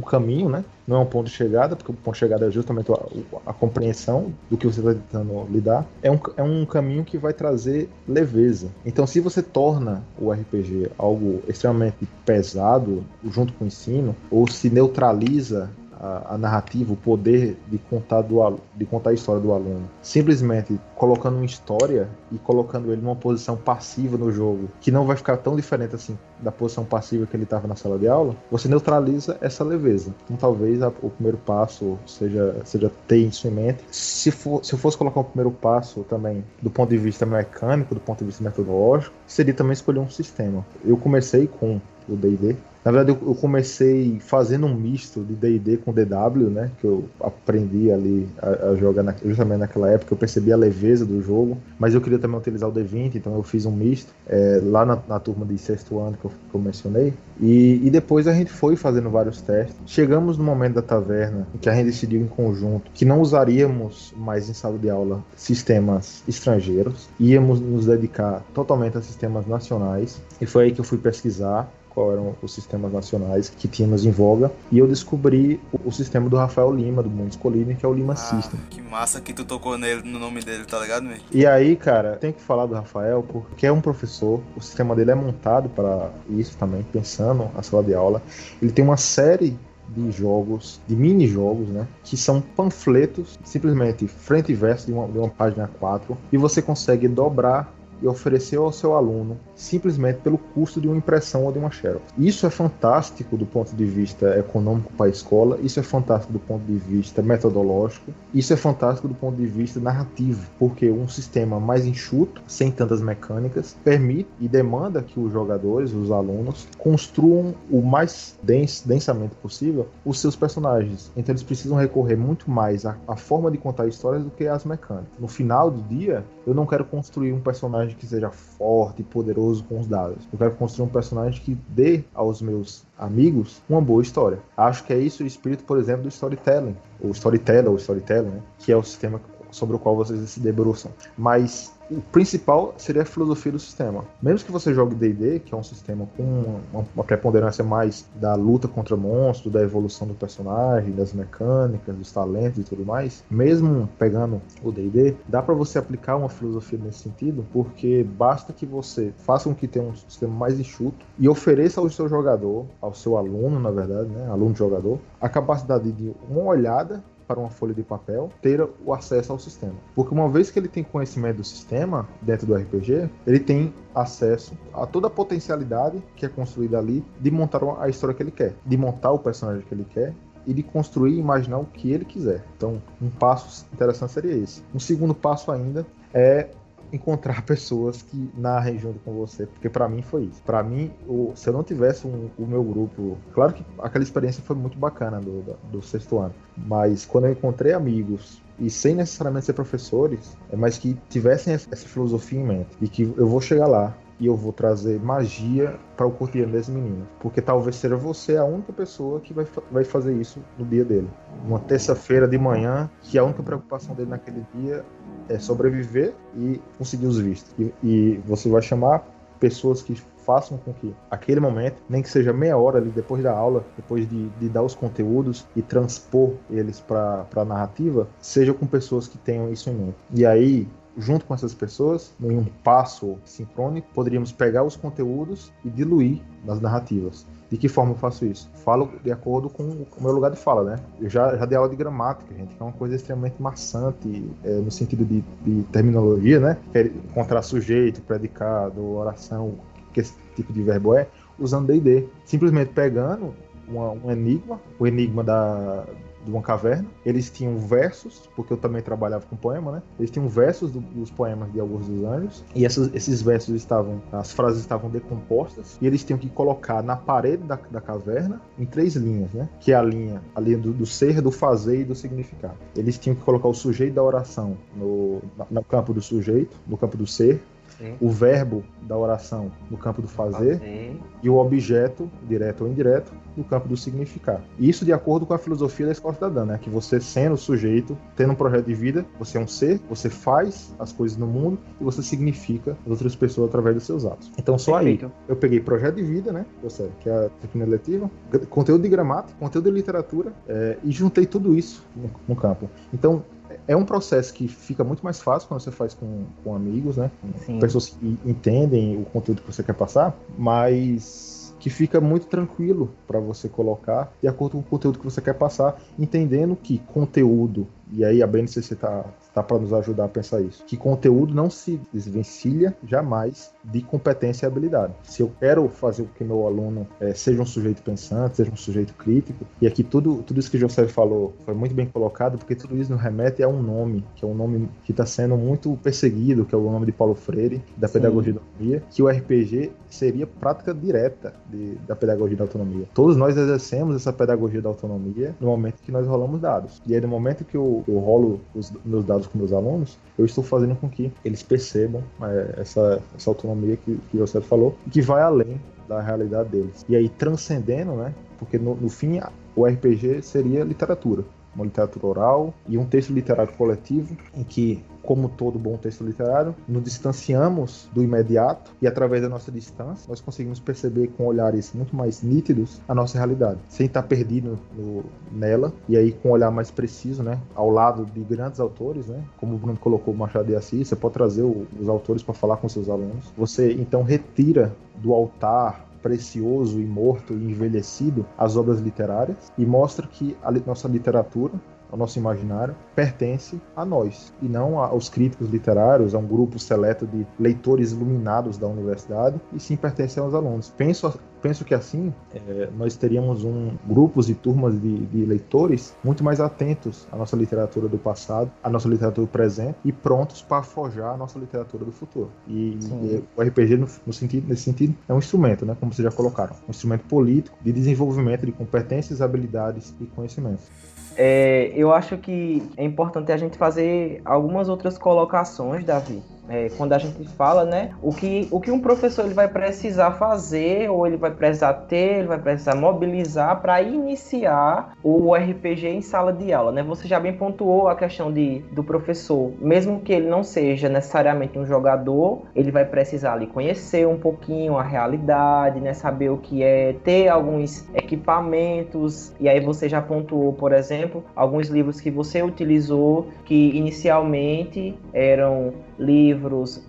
caminho, né? Não é um ponto de chegada, porque o ponto de chegada é justamente a, a compreensão do que você está tentando lidar. É um, é um caminho que vai trazer leveza. Então, se você torna o RPG algo extremamente pesado, junto com o ensino, ou se neutraliza a, a, narrativa, o poder de contar, do, de contar a história do aluno, simplesmente colocando uma história e colocando ele numa posição passiva no jogo, que não vai ficar tão diferente assim da posição passiva que ele estava na sala de aula, você neutraliza essa leveza. Então talvez a, o primeiro passo seja, seja ter isso em mente. Se, for, se eu fosse colocar o primeiro passo também do ponto de vista mecânico, do ponto de vista metodológico, seria também escolher um sistema. Eu comecei com o D&D, na verdade, eu comecei fazendo um misto de D&D com DW, né? Que eu aprendi ali a, a jogar na, justamente naquela época. Eu percebi a leveza do jogo, mas eu queria também utilizar o D20, então eu fiz um misto é, lá na, na, turma de sexto ano que eu, que eu mencionei. E, e, depois a gente foi fazendo vários testes. Chegamos no momento da taverna em que a gente decidiu em conjunto que não usaríamos mais em sala de aula sistemas estrangeiros, íamos nos dedicar totalmente a sistemas nacionais. E foi aí que eu fui pesquisar qual eram os sistemas nacionais que tínhamos em voga. E eu descobri o, o sistema do Rafael Lima, do Mundo Collider, que é o Lima ah, System. Que massa que tu tocou nele, no nome dele, tá ligado, mesmo? E aí, cara, tem que falar do Rafael, porque é um professor, o sistema dele é montado para isso também, pensando a sala de aula. Ele tem uma série de jogos, de mini-jogos, né? Que são panfletos, simplesmente frente e verso de uma, de uma página 4, e você consegue dobrar e oferecer ao seu aluno simplesmente pelo custo de uma impressão ou de uma xerox. Isso é fantástico do ponto de vista econômico para a escola, isso é fantástico do ponto de vista metodológico, isso é fantástico do ponto de vista narrativo, porque um sistema mais enxuto, sem tantas mecânicas, permite e demanda que os jogadores, os alunos, construam o mais dens densamente possível os seus personagens. Então eles precisam recorrer muito mais à, à forma de contar histórias do que às mecânicas. No final do dia, eu não quero construir um personagem que seja forte e poderoso com os dados. Eu quero construir um personagem que dê aos meus amigos uma boa história. Acho que é isso o espírito, por exemplo, do storytelling, o storyteller ou storytelling, né? que é o sistema sobre o qual vocês se debruçam. Mas o principal seria a filosofia do sistema. Mesmo que você jogue D&D, que é um sistema com uma, preponderância mais da luta contra monstros, da evolução do personagem, das mecânicas, dos talentos e tudo mais, mesmo pegando o D&D, dá para você aplicar uma filosofia nesse sentido, porque basta que você faça com que tenha um sistema mais enxuto e ofereça ao seu jogador, ao seu aluno, na verdade, né, aluno jogador, a capacidade de uma olhada para uma folha de papel ter o acesso ao sistema. Porque uma vez que ele tem conhecimento do sistema dentro do RPG, ele tem acesso a toda a potencialidade que é construída ali de montar a história que ele quer, de montar o personagem que ele quer e de construir e imaginar o que ele quiser. Então, um passo interessante seria esse. Um segundo passo ainda é encontrar [LAUGHS] pessoas que narrem junto com você, porque para mim foi isso. Para mim, o, se eu não tivesse um, o meu grupo, claro que aquela experiência foi muito bacana do, do, do sexto ano, mas quando eu encontrei amigos e sem necessariamente ser professores, é mais que tivessem essa filosofia em mente e que eu vou chegar lá e eu vou trazer magia para o cotidiano desse menino, porque talvez seja você a única pessoa que vai, vai fazer isso no dia dele. Uma terça-feira de manhã, que a única preocupação dele naquele dia é sobreviver e conseguir os vistos. E, e você vai chamar pessoas que façam com que aquele momento, nem que seja meia hora ali depois da aula, depois de, de dar os conteúdos e transpor eles para a narrativa, seja com pessoas que tenham isso em mente. E aí, junto com essas pessoas, em um passo sincrônico, poderíamos pegar os conteúdos e diluir nas narrativas. De que forma eu faço isso? Falo de acordo com o meu lugar de fala, né? Eu já, já dei aula de gramática, gente, que é uma coisa extremamente maçante é, no sentido de, de, terminologia, né? Que é encontrar sujeito, predicado, oração, que esse tipo de verbo é, usando D&D. Simplesmente pegando uma, um enigma, o enigma da, de uma caverna. Eles tinham versos, porque eu também trabalhava com poema, né? Eles tinham versos do, dos poemas de alguns dos anjos. E essas, esses versos estavam, as frases estavam decompostas. E eles tinham que colocar na parede da, da caverna em três linhas, né? Que é a linha, a linha do, do ser, do fazer e do significado. Eles tinham que colocar o sujeito da oração no, no campo do sujeito, no campo do ser, Sim. o verbo da oração no campo do fazer, fazer, e o objeto, direto ou indireto, no campo do significado. Isso de acordo com a filosofia da escola cidadã, né? Que você sendo o sujeito, tendo um projeto de vida, você é um ser, você faz as coisas no mundo e você significa as outras pessoas através dos seus atos. Então só Perfeito. aí eu peguei projeto de vida, né? Você, que é a disciplina letiva, conteúdo de gramática, conteúdo de literatura é, e juntei tudo isso no, no campo. Então é um processo que fica muito mais fácil quando você faz com, com amigos, né? Com pessoas que entendem o conteúdo que você quer passar, mas que fica muito tranquilo para você colocar de acordo com o conteúdo que você quer passar, entendendo que conteúdo e aí a BNCC está tá para nos ajudar a pensar isso. Que conteúdo não se desvencilha jamais de competência e habilidade. Se eu quero fazer com que meu aluno é, seja um sujeito pensante, seja um sujeito crítico, e aqui tudo, tudo isso que o José falou foi muito bem colocado, porque tudo isso nos remete a um nome, que é um nome que está sendo muito perseguido, que é o nome de Paulo Freire, da pedagogia da autonomia, que o RPG seria prática direta de, da pedagogia da autonomia. Todos nós exercemos essa pedagogia da autonomia no momento que nós rolamos dados. E aí, no momento que eu, eu rolo os meus dados com meus alunos, eu estou fazendo com que eles percebam é, essa, essa autonomia que, que você falou, que vai além da realidade deles. E aí, transcendendo, né? Porque no, no fim, o RPG seria literatura uma literatura oral e um texto literário coletivo em que como todo bom texto literário, nos distanciamos do imediato e através da nossa distância nós conseguimos perceber com olhares muito mais nítidos a nossa realidade, sem estar perdido no, nela e aí com um olhar mais preciso, né, ao lado de grandes autores, né, como o Bruno colocou Machado de Assis, você pode trazer o, os autores para falar com seus alunos. Você então retira do altar precioso e morto e envelhecido as obras literárias e mostra que a nossa literatura ao nosso imaginário, pertence a nós e não aos críticos literários, a um grupo seleto de leitores iluminados da universidade, e sim pertence aos alunos. Penso, penso que assim é, nós teríamos um grupos e turmas de, de, leitores muito mais atentos à nossa literatura do passado, à nossa literatura do presente e prontos para forjar a nossa literatura do futuro. E, e o RPG, no, no, sentido, nesse sentido, é um instrumento, né, como vocês já colocaram, um instrumento político de desenvolvimento de competências, habilidades e conhecimentos. É, eu acho que é importante a gente fazer algumas outras colocações, Davi é, quando a gente fala, né, o que, o que um professor ele vai precisar fazer, ou ele vai precisar ter, ele vai precisar mobilizar para iniciar o RPG em sala de aula, né? Você já bem pontuou a questão de, do professor, mesmo que ele não seja necessariamente um jogador, ele vai precisar ali conhecer um pouquinho a realidade, né, saber o que é, ter alguns equipamentos, e aí você já pontuou, por exemplo, alguns livros que você utilizou que inicialmente eram livros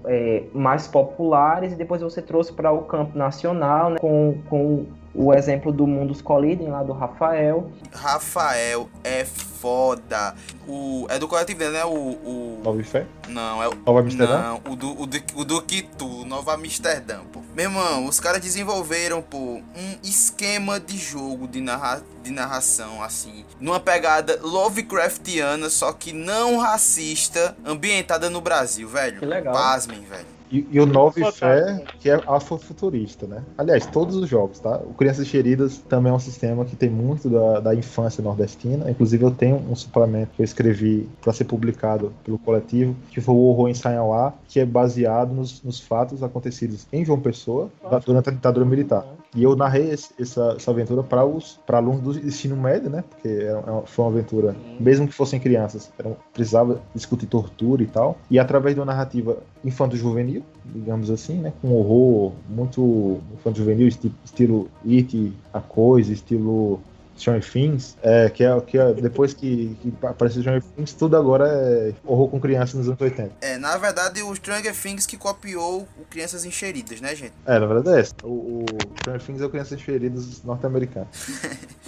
é, mais populares e depois você trouxe para o campo nacional né, com, com o exemplo do Mundos Colidem lá do Rafael. Rafael é foda. O, é do coletivo né? O. o... Nova Fé? Não, é o. Nova Amsterdã? Não, o do, o do, o do Kitu, Nova Amsterdã, pô. Meu irmão, os caras desenvolveram, pô, um esquema de jogo de, narra, de narração, assim. Numa pegada Lovecraftiana, só que não racista, ambientada no Brasil, velho. Que legal. Pasmem, velho. E, e o Nove Fé, que é afrofuturista, né? Aliás, todos os jogos, tá? O Crianças Feridas também é um sistema que tem muito da, da infância nordestina. Inclusive, eu tenho um suplemento que eu escrevi para ser publicado pelo coletivo, que foi o Horror em Sanhauá, que é baseado nos, nos fatos acontecidos em João Pessoa durante a ditadura militar. E eu narrei esse, essa, essa aventura para os para alunos do ensino médio, né? Porque é, é, foi uma aventura, mesmo que fossem crianças, eram, precisava discutir tortura e tal. E através de uma narrativa infanto-juvenil, digamos assim, né? Com horror, muito infanto-juvenil, estilo It, a coisa, estilo Stranger Things, é, que é, que é depois que, que apareceu Stranger Things, tudo agora é horror com crianças nos anos 80. É, na verdade, o Stranger Things que copiou o Crianças Encheridas, né, gente? É, na verdade é essa. O, o Stranger Things é o Crianças Encheridas norte-americano.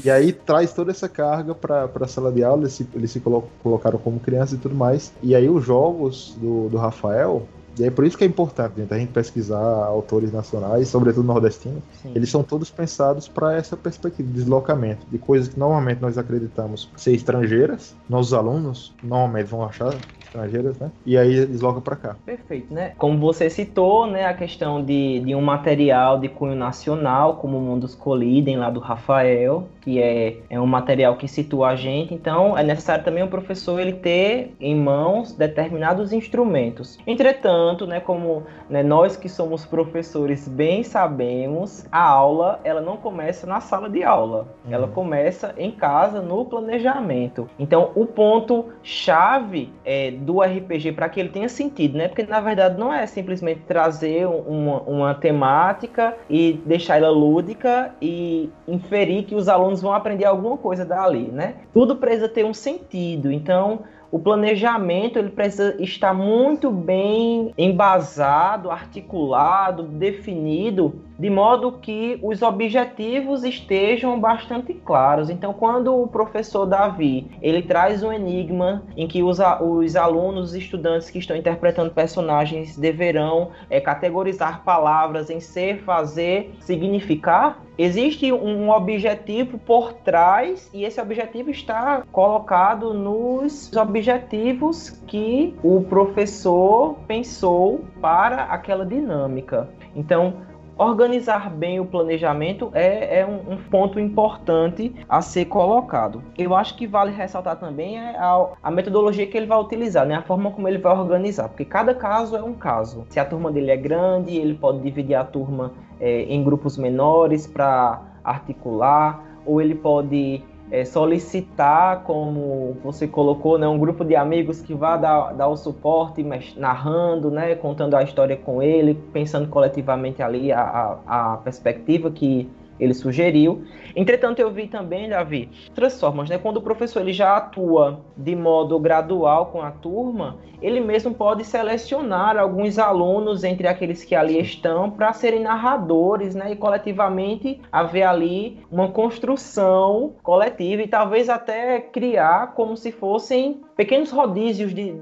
e aí traz toda essa carga pra, pra sala de aula, eles se, eles se colocaram como crianças e tudo mais. E aí os jogos do, do Rafael, e é por isso que é importante gente, a gente pesquisar autores nacionais, sobretudo nordestinos. Eles são todos pensados para essa perspectiva de deslocamento, de coisas que normalmente nós acreditamos ser estrangeiras. Nossos alunos normalmente vão achar estrangeiras, né? E aí desloca para cá. Perfeito, né? Como você citou, né, a questão de, de um material de cunho nacional, como o Mundos Colidem, lá do Rafael, que é, é um material que situa a gente. Então, é necessário também o professor ele ter em mãos determinados instrumentos. Entretanto, né, como né, nós que somos professores bem sabemos, a aula ela não começa na sala de aula, uhum. ela começa em casa no planejamento. Então, o ponto chave é, do RPG para que ele tenha sentido, né? Porque na verdade não é simplesmente trazer uma, uma temática e deixar ela lúdica e inferir que os alunos vão aprender alguma coisa dali, né? Tudo precisa ter um sentido. Então, o planejamento ele precisa estar muito bem embasado, articulado, definido de modo que os objetivos estejam bastante claros. Então, quando o professor Davi ele traz um enigma em que os, os alunos, os estudantes que estão interpretando personagens deverão é, categorizar palavras em ser, fazer, significar, existe um objetivo por trás e esse objetivo está colocado nos objetivos que o professor pensou para aquela dinâmica. Então, organizar bem o planejamento é, é um, um, ponto importante a ser colocado. Eu acho que vale ressaltar também a, a, metodologia que ele vai utilizar, né? a forma como ele vai organizar, porque cada caso é um caso. Se a turma dele é grande, ele pode dividir a turma é, em grupos menores para articular, ou ele pode é, solicitar, como você colocou, né, um grupo de amigos que vá dar, dar o suporte, narrando, né, contando a história com ele, pensando coletivamente ali a, a, a perspectiva que ele sugeriu. Entretanto, eu vi também, Davi, outras formas, né? Quando o professor ele já atua de modo gradual com a turma, ele mesmo pode selecionar alguns alunos entre aqueles que ali estão para serem narradores, né? E coletivamente haver ali uma construção coletiva e talvez até criar como se fossem pequenos rodízios de,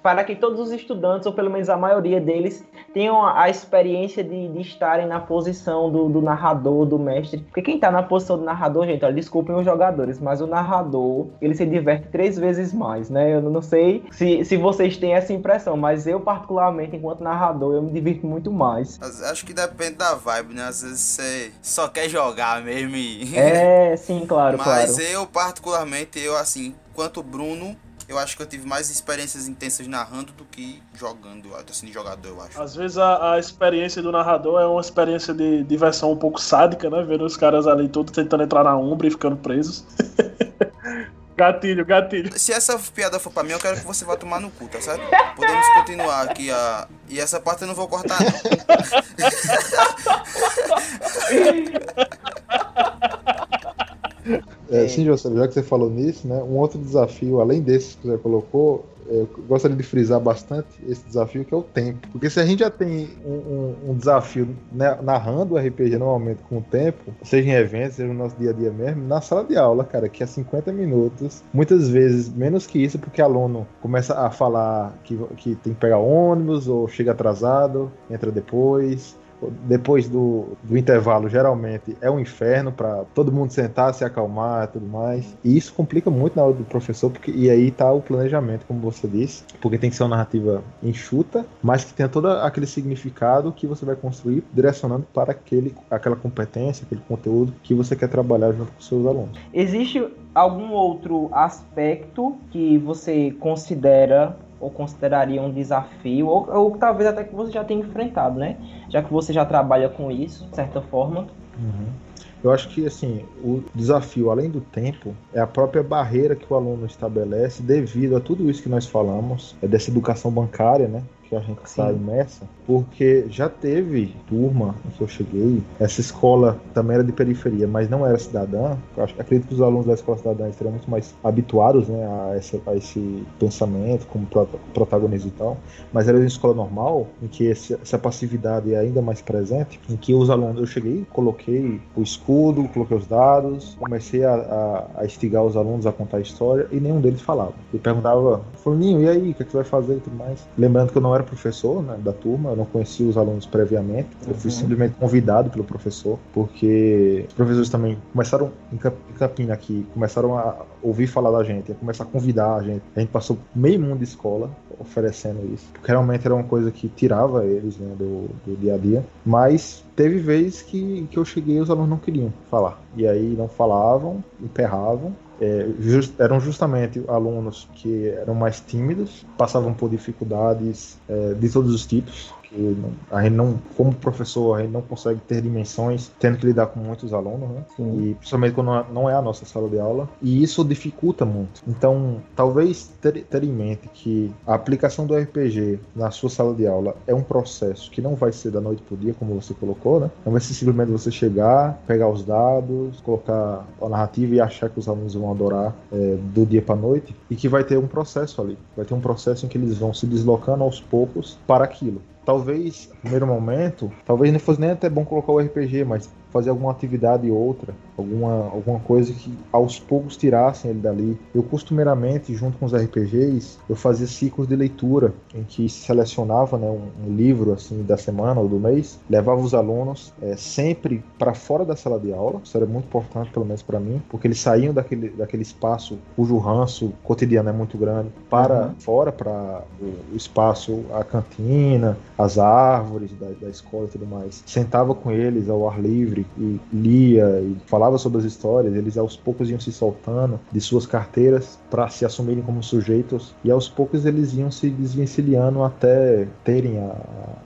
para que todos os estudantes, ou pelo menos a maioria deles, tenham a, experiência de, de, estarem na posição do, do, narrador, do mestre. Porque quem está na posição do narrador, gente, olha, desculpem os jogadores, mas o narrador, ele se diverte três vezes mais, né? Eu não sei se, se vocês têm essa impressão, mas eu, particularmente, enquanto narrador, eu me divirto muito mais. Acho que depende da vibe, né? Às vezes você só quer jogar mesmo e... É, sim, claro, [LAUGHS] mas claro. eu, particularmente, eu, assim, quanto Bruno, eu acho que eu tive mais experiências intensas narrando do que jogando, assim, de jogador, eu acho. Às vezes a, a experiência do narrador é uma experiência de diversão um pouco sádica, né? Vendo os caras ali todos tentando entrar na Umbra e ficando presos. [LAUGHS] gatilho, gatilho. Se essa piada for pra mim, eu quero que você vá tomar no cu, tá certo? Podemos continuar aqui a. E essa parte eu não vou cortar, não. [LAUGHS] É, sim, José, já que você falou nisso, né? Um outro desafio, além desses que você colocou, eu gostaria de frisar bastante esse desafio que é o tempo. Porque se a gente já tem um, um, um desafio né, narrando o RPG normalmente com o tempo, seja em eventos, seja no nosso dia a dia mesmo, na sala de aula, cara, que é 50 minutos, muitas vezes menos que isso, porque aluno começa a falar que, que tem que pegar ônibus ou chega atrasado, entra depois depois do, do intervalo, geralmente é um inferno para todo mundo sentar, se acalmar e tudo mais. E isso complica muito na hora do professor, porque e aí tá o planejamento, como você disse, porque tem que ser uma narrativa enxuta, mas que tenha todo aquele significado que você vai construir direcionando para aquele, aquela competência, aquele conteúdo que você quer trabalhar junto com seus alunos. Existe algum outro aspecto que você considera ou consideraria um desafio, ou, ou, talvez até que você já tenha enfrentado, né? Já que você já trabalha com isso, de certa forma. Uhum. Eu acho que assim, o desafio, além do tempo, é a própria barreira que o aluno estabelece devido a tudo isso que nós falamos, é dessa educação bancária, né? Que a gente está imersa, porque já teve turma em que eu cheguei, essa escola também era de periferia, mas não era cidadã. Acho, acredito que os alunos da escola cidadã estariam muito mais habituados né, a, esse, a esse pensamento como protagonista e tal, mas era uma escola normal, em que esse, essa passividade é ainda mais presente, em que os alunos, eu cheguei, coloquei o escudo, coloquei os dados, comecei a, a, a instigar os alunos a contar a história e nenhum deles falava. E perguntava, Forninho, e aí, o que, é que você vai fazer e tudo mais? Lembrando que eu não era professor né, da turma, eu não conhecia os alunos previamente, eu fui uhum. simplesmente convidado pelo professor, porque os professores também começaram em Campina aqui, começaram a ouvir falar da gente, a começar a convidar a gente. A gente passou meio mundo de escola oferecendo isso, porque realmente era uma coisa que tirava eles né, do, do dia a dia, mas teve vezes que, que eu cheguei e os alunos não queriam falar. E aí não falavam, emperravam, é, just, eram justamente alunos que eram mais tímidos, passavam por dificuldades é, de todos os tipos, a gente não, como professor, a gente não consegue ter dimensões tendo que lidar com muitos alunos, né? Sim. E principalmente quando não é a nossa sala de aula. E isso dificulta muito. Então, talvez ter, ter em mente que a aplicação do RPG na sua sala de aula é um processo que não vai ser da noite pro dia, como você colocou, né? Não vai ser simplesmente você chegar, pegar os dados, colocar a narrativa e achar que os alunos vão adorar é, do dia para noite, e que vai ter um processo ali. Vai ter um processo em que eles vão se deslocando aos poucos para aquilo talvez, no primeiro momento, talvez não fosse nem até bom colocar o RPG, mas fazer alguma atividade outra, alguma, alguma coisa que aos poucos tirassem ele dali. Eu costumeiramente, junto com os RPGs, eu fazia ciclos de leitura em que selecionava né, um, um livro assim da semana ou do mês, levava os alunos é, sempre para fora da sala de aula. Isso era muito importante, pelo menos para mim, porque eles saíam daquele, daquele espaço cujo ranço cotidiano é muito grande para uhum. fora, para o, o, espaço, a cantina, as árvores da, da escola e tudo mais. Sentava com eles ao ar livre e lia e falava sobre as histórias, eles aos poucos iam se soltando de suas carteiras para se assumirem como sujeitos e aos poucos eles iam se desvencilhando até terem a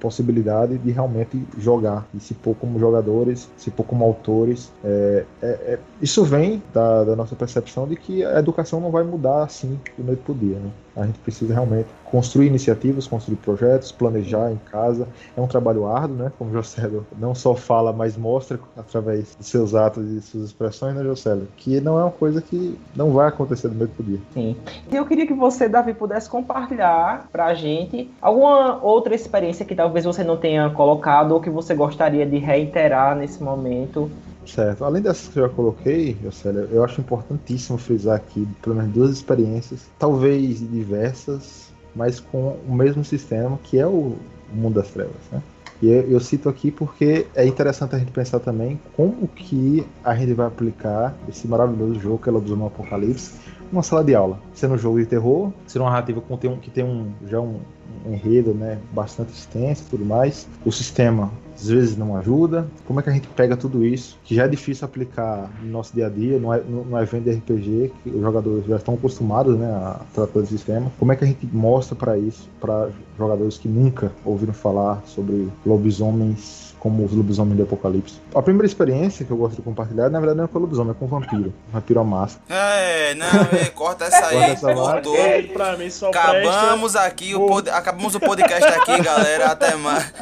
possibilidade de realmente jogar e se pôr como jogadores, se pôr como autores. É, é, é, isso vem da, da, nossa percepção de que a educação não vai mudar assim do noite pro dia, né? A gente precisa realmente construir iniciativas, construir projetos, planejar em casa. É um trabalho árduo, né? Como o Jocélio não só fala, mas mostra através de seus atos e suas expressões, né, Jocélio? Que não é uma coisa que não vai acontecer do mesmo dia. Sim. E eu queria que você, Davi, pudesse compartilhar pra gente alguma outra experiência que talvez você não tenha colocado ou que você gostaria de reiterar nesse momento Certo. Além dessas que eu já coloquei, eu acho importantíssimo frisar aqui pelo menos duas experiências, talvez diversas, mas com o mesmo sistema, que é o mundo das trevas. Né? E eu, eu, cito aqui porque é interessante a gente pensar também como que a gente vai aplicar esse maravilhoso jogo que é Lobisomem Apocalipse numa sala de aula. Sendo um jogo de terror, sendo uma narrativa que tem um, que tem um já um, um enredo né, bastante extenso e tudo mais. O sistema às vezes não ajuda. Como é que a gente pega tudo isso, que já é difícil aplicar no nosso dia a dia, no, no evento de RPG, que os jogadores já estão acostumados né, a tratar do sistema. Como é que a gente mostra para isso, para jogadores que nunca ouviram falar sobre lobisomens como os lobisomens do Apocalipse. A primeira experiência que eu gosto de compartilhar, na verdade, não é com o lobisomem, é com o vampiro. Vampiro à máscara. É, não, é, corta essa aí. Corta essa cortou. Pra mim só acabamos presta... aqui, o pod... acabamos o podcast aqui, galera. Até mais.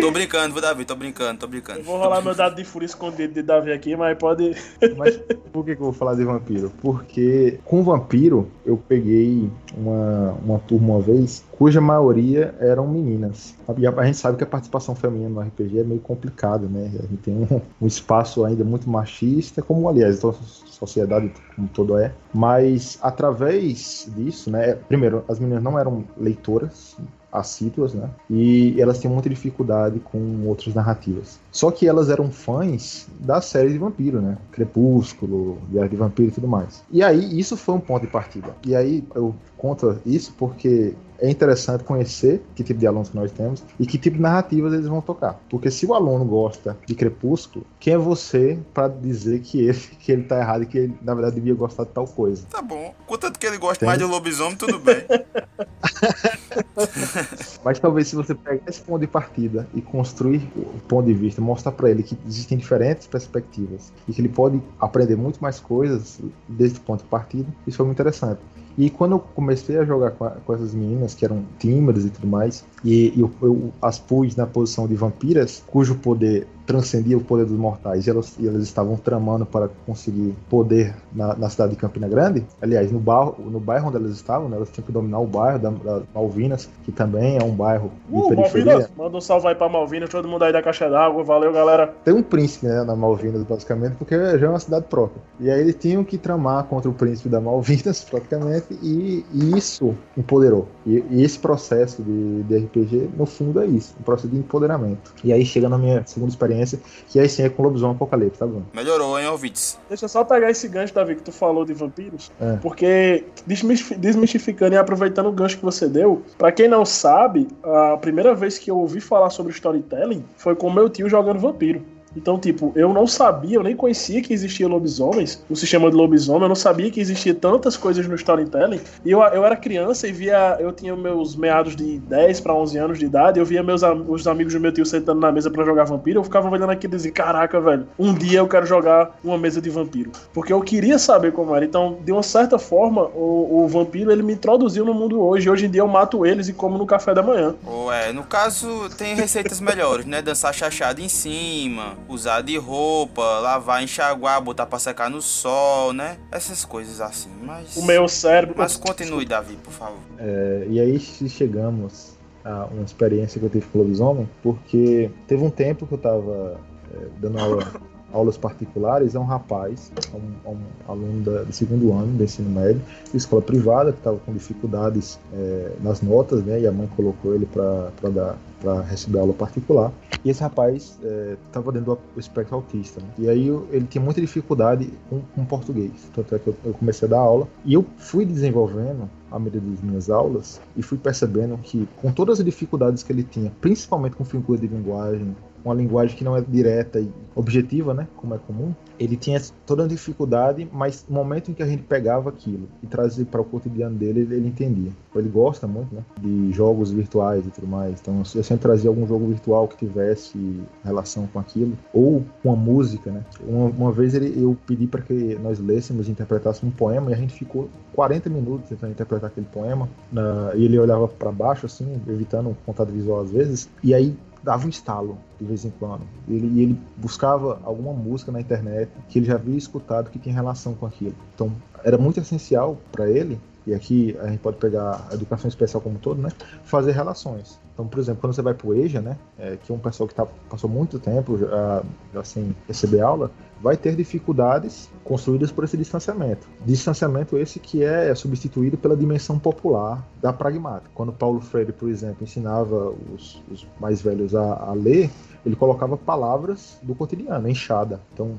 Tô brincando, viu, Davi? Tô brincando, tô brincando. Eu vou rolar meu dado de fúria escondido de Davi aqui, mas pode. Mas por que, que eu vou falar de vampiro? Porque com vampiro eu peguei uma, uma turma uma vez cuja maioria eram meninas. A gente sabe que a participação feminina no RPG é meio complicado, né? A gente tem um, um espaço ainda muito machista, como aliás a sociedade como todo é. Mas através disso, né? Primeiro, as meninas não eram leitoras, assíduas, né? E elas tinham muita dificuldade com outras narrativas. Só que elas eram fãs da série de vampiro, né? Crepúsculo, Guerra de Vampiro e tudo mais. E aí, isso foi um ponto de partida. E aí, eu conto isso porque é interessante conhecer que tipo de alunos que nós temos e que tipo de narrativas eles vão tocar. Porque se o aluno gosta de Crepúsculo, quem é você para dizer que ele, [LAUGHS] que ele tá errado e que ele, na verdade, devia gostar de tal coisa? Tá bom. Contanto que ele gosta mais de lobisomem, tudo bem. [LAUGHS] Mas talvez se você pegar esse ponto de partida e construir o ponto de vista, mostrar para ele que existem diferentes perspectivas e que ele pode aprender muito mais coisas desse ponto de partida, isso foi muito interessante. E quando eu comecei a jogar com, a, com essas meninas, que eram tímidas e tudo mais, e, e eu, eu, as pus na posição de vampiras, cujo poder transcendia o poder dos mortais e elas, e elas estavam tramando para conseguir poder na, na, cidade de Campina Grande. Aliás, no, bar, no bairro onde elas estavam, né, elas tinham que dominar o bairro da, da Malvinas, que também é um bairro de uh, periferia. Malvinas, manda um salve aí pra Malvinas, todo mundo aí da Caixa d'Água, valeu galera. Tem um príncipe né, na Malvinas, basicamente, porque já é uma cidade própria. E aí eles tinham que tramar contra o príncipe da Malvinas, [LAUGHS] praticamente, e, e isso empoderou. E, e, esse processo de, de RPG, no fundo, é isso, um processo de empoderamento. E aí chega na minha segunda experiência experiência, que aí sim é com Lobisomem Apocalipse, tá bom? Melhorou, hein, ouvintes? Deixa eu só pegar esse gancho, Davi, que tu falou de vampiros, é. porque desmistificando e aproveitando o gancho que você deu, para quem não sabe, a primeira vez que eu ouvi falar sobre storytelling foi com meu tio jogando vampiro. Então, tipo, eu não sabia, eu nem conhecia que existia lobisomens, o sistema de lobisomem, eu não sabia que existia tantas coisas no storytelling. E eu, eu era criança e via, eu tinha meus meados de 10 para 11 anos de idade, eu via meus os amigos do meu tio sentando na mesa para jogar vampiro, eu ficava olhando aqui e dizia, caraca, velho, um dia eu quero jogar uma mesa de vampiro. Porque eu queria saber como era. Então, de uma certa forma, o, o vampiro, ele me introduziu no mundo hoje. Hoje em dia eu mato eles e como no café da manhã. Ué, no caso, tem receitas melhores, né? Dançar chachado em cima, usar de roupa, lavar, enxaguar, botar pra secar no sol, né? Essas coisas assim, mas... O meu cérebro... Mas continue, Davi, por favor. É, e aí chegamos a, uma experiência que eu tive com o lobisomem, porque teve um tempo que eu estava é, dando aula [LAUGHS] aulas particulares a um rapaz, a um, a um aluno da, do segundo ano do ensino médio, de escola privada, que estava com dificuldades é, nas notas, né, e a mãe colocou ele para dar para receber aula particular. E esse rapaz estava é, dentro do espectro autista. Né? E aí eu, ele tinha muita dificuldade com, com português. Tanto é que eu, eu, comecei a dar aula. E eu fui desenvolvendo à medida das minhas aulas e fui percebendo que, com todas as dificuldades que ele tinha, principalmente com figura de linguagem, uma linguagem que não é direta e objetiva, né, como é comum, ele tinha toda a dificuldade, mas no momento em que a gente pegava aquilo e trazia para o cotidiano dele, ele, ele, entendia. Ele gosta muito, né, de jogos virtuais e tudo mais. Então, eu sempre trazia algum jogo virtual que tivesse relação com aquilo, ou uma música, né. Uma, uma vez ele, eu pedi para que nós lêssemos e interpretássemos um poema e a gente ficou 40 minutos tentando interpretar aquele poema. Na, e ele olhava para baixo, assim, evitando contato visual às vezes, e aí dava um estalo de vez em quando. Ele, ele buscava alguma música na internet que ele já havia escutado que tinha relação com aquilo. Então, era muito essencial para ele, e aqui a gente pode pegar a educação especial como um todo, né? Fazer relações. Então, por exemplo, quando você vai para o EJA, né, é, que é um pessoal que tá, passou muito tempo já, já sem receber aula, vai ter dificuldades construídas por esse distanciamento. Distanciamento esse que é substituído pela dimensão popular da pragmática. Quando Paulo Freire, por exemplo, ensinava os, os mais velhos a, a ler, ele colocava palavras do cotidiano, enxada. Então,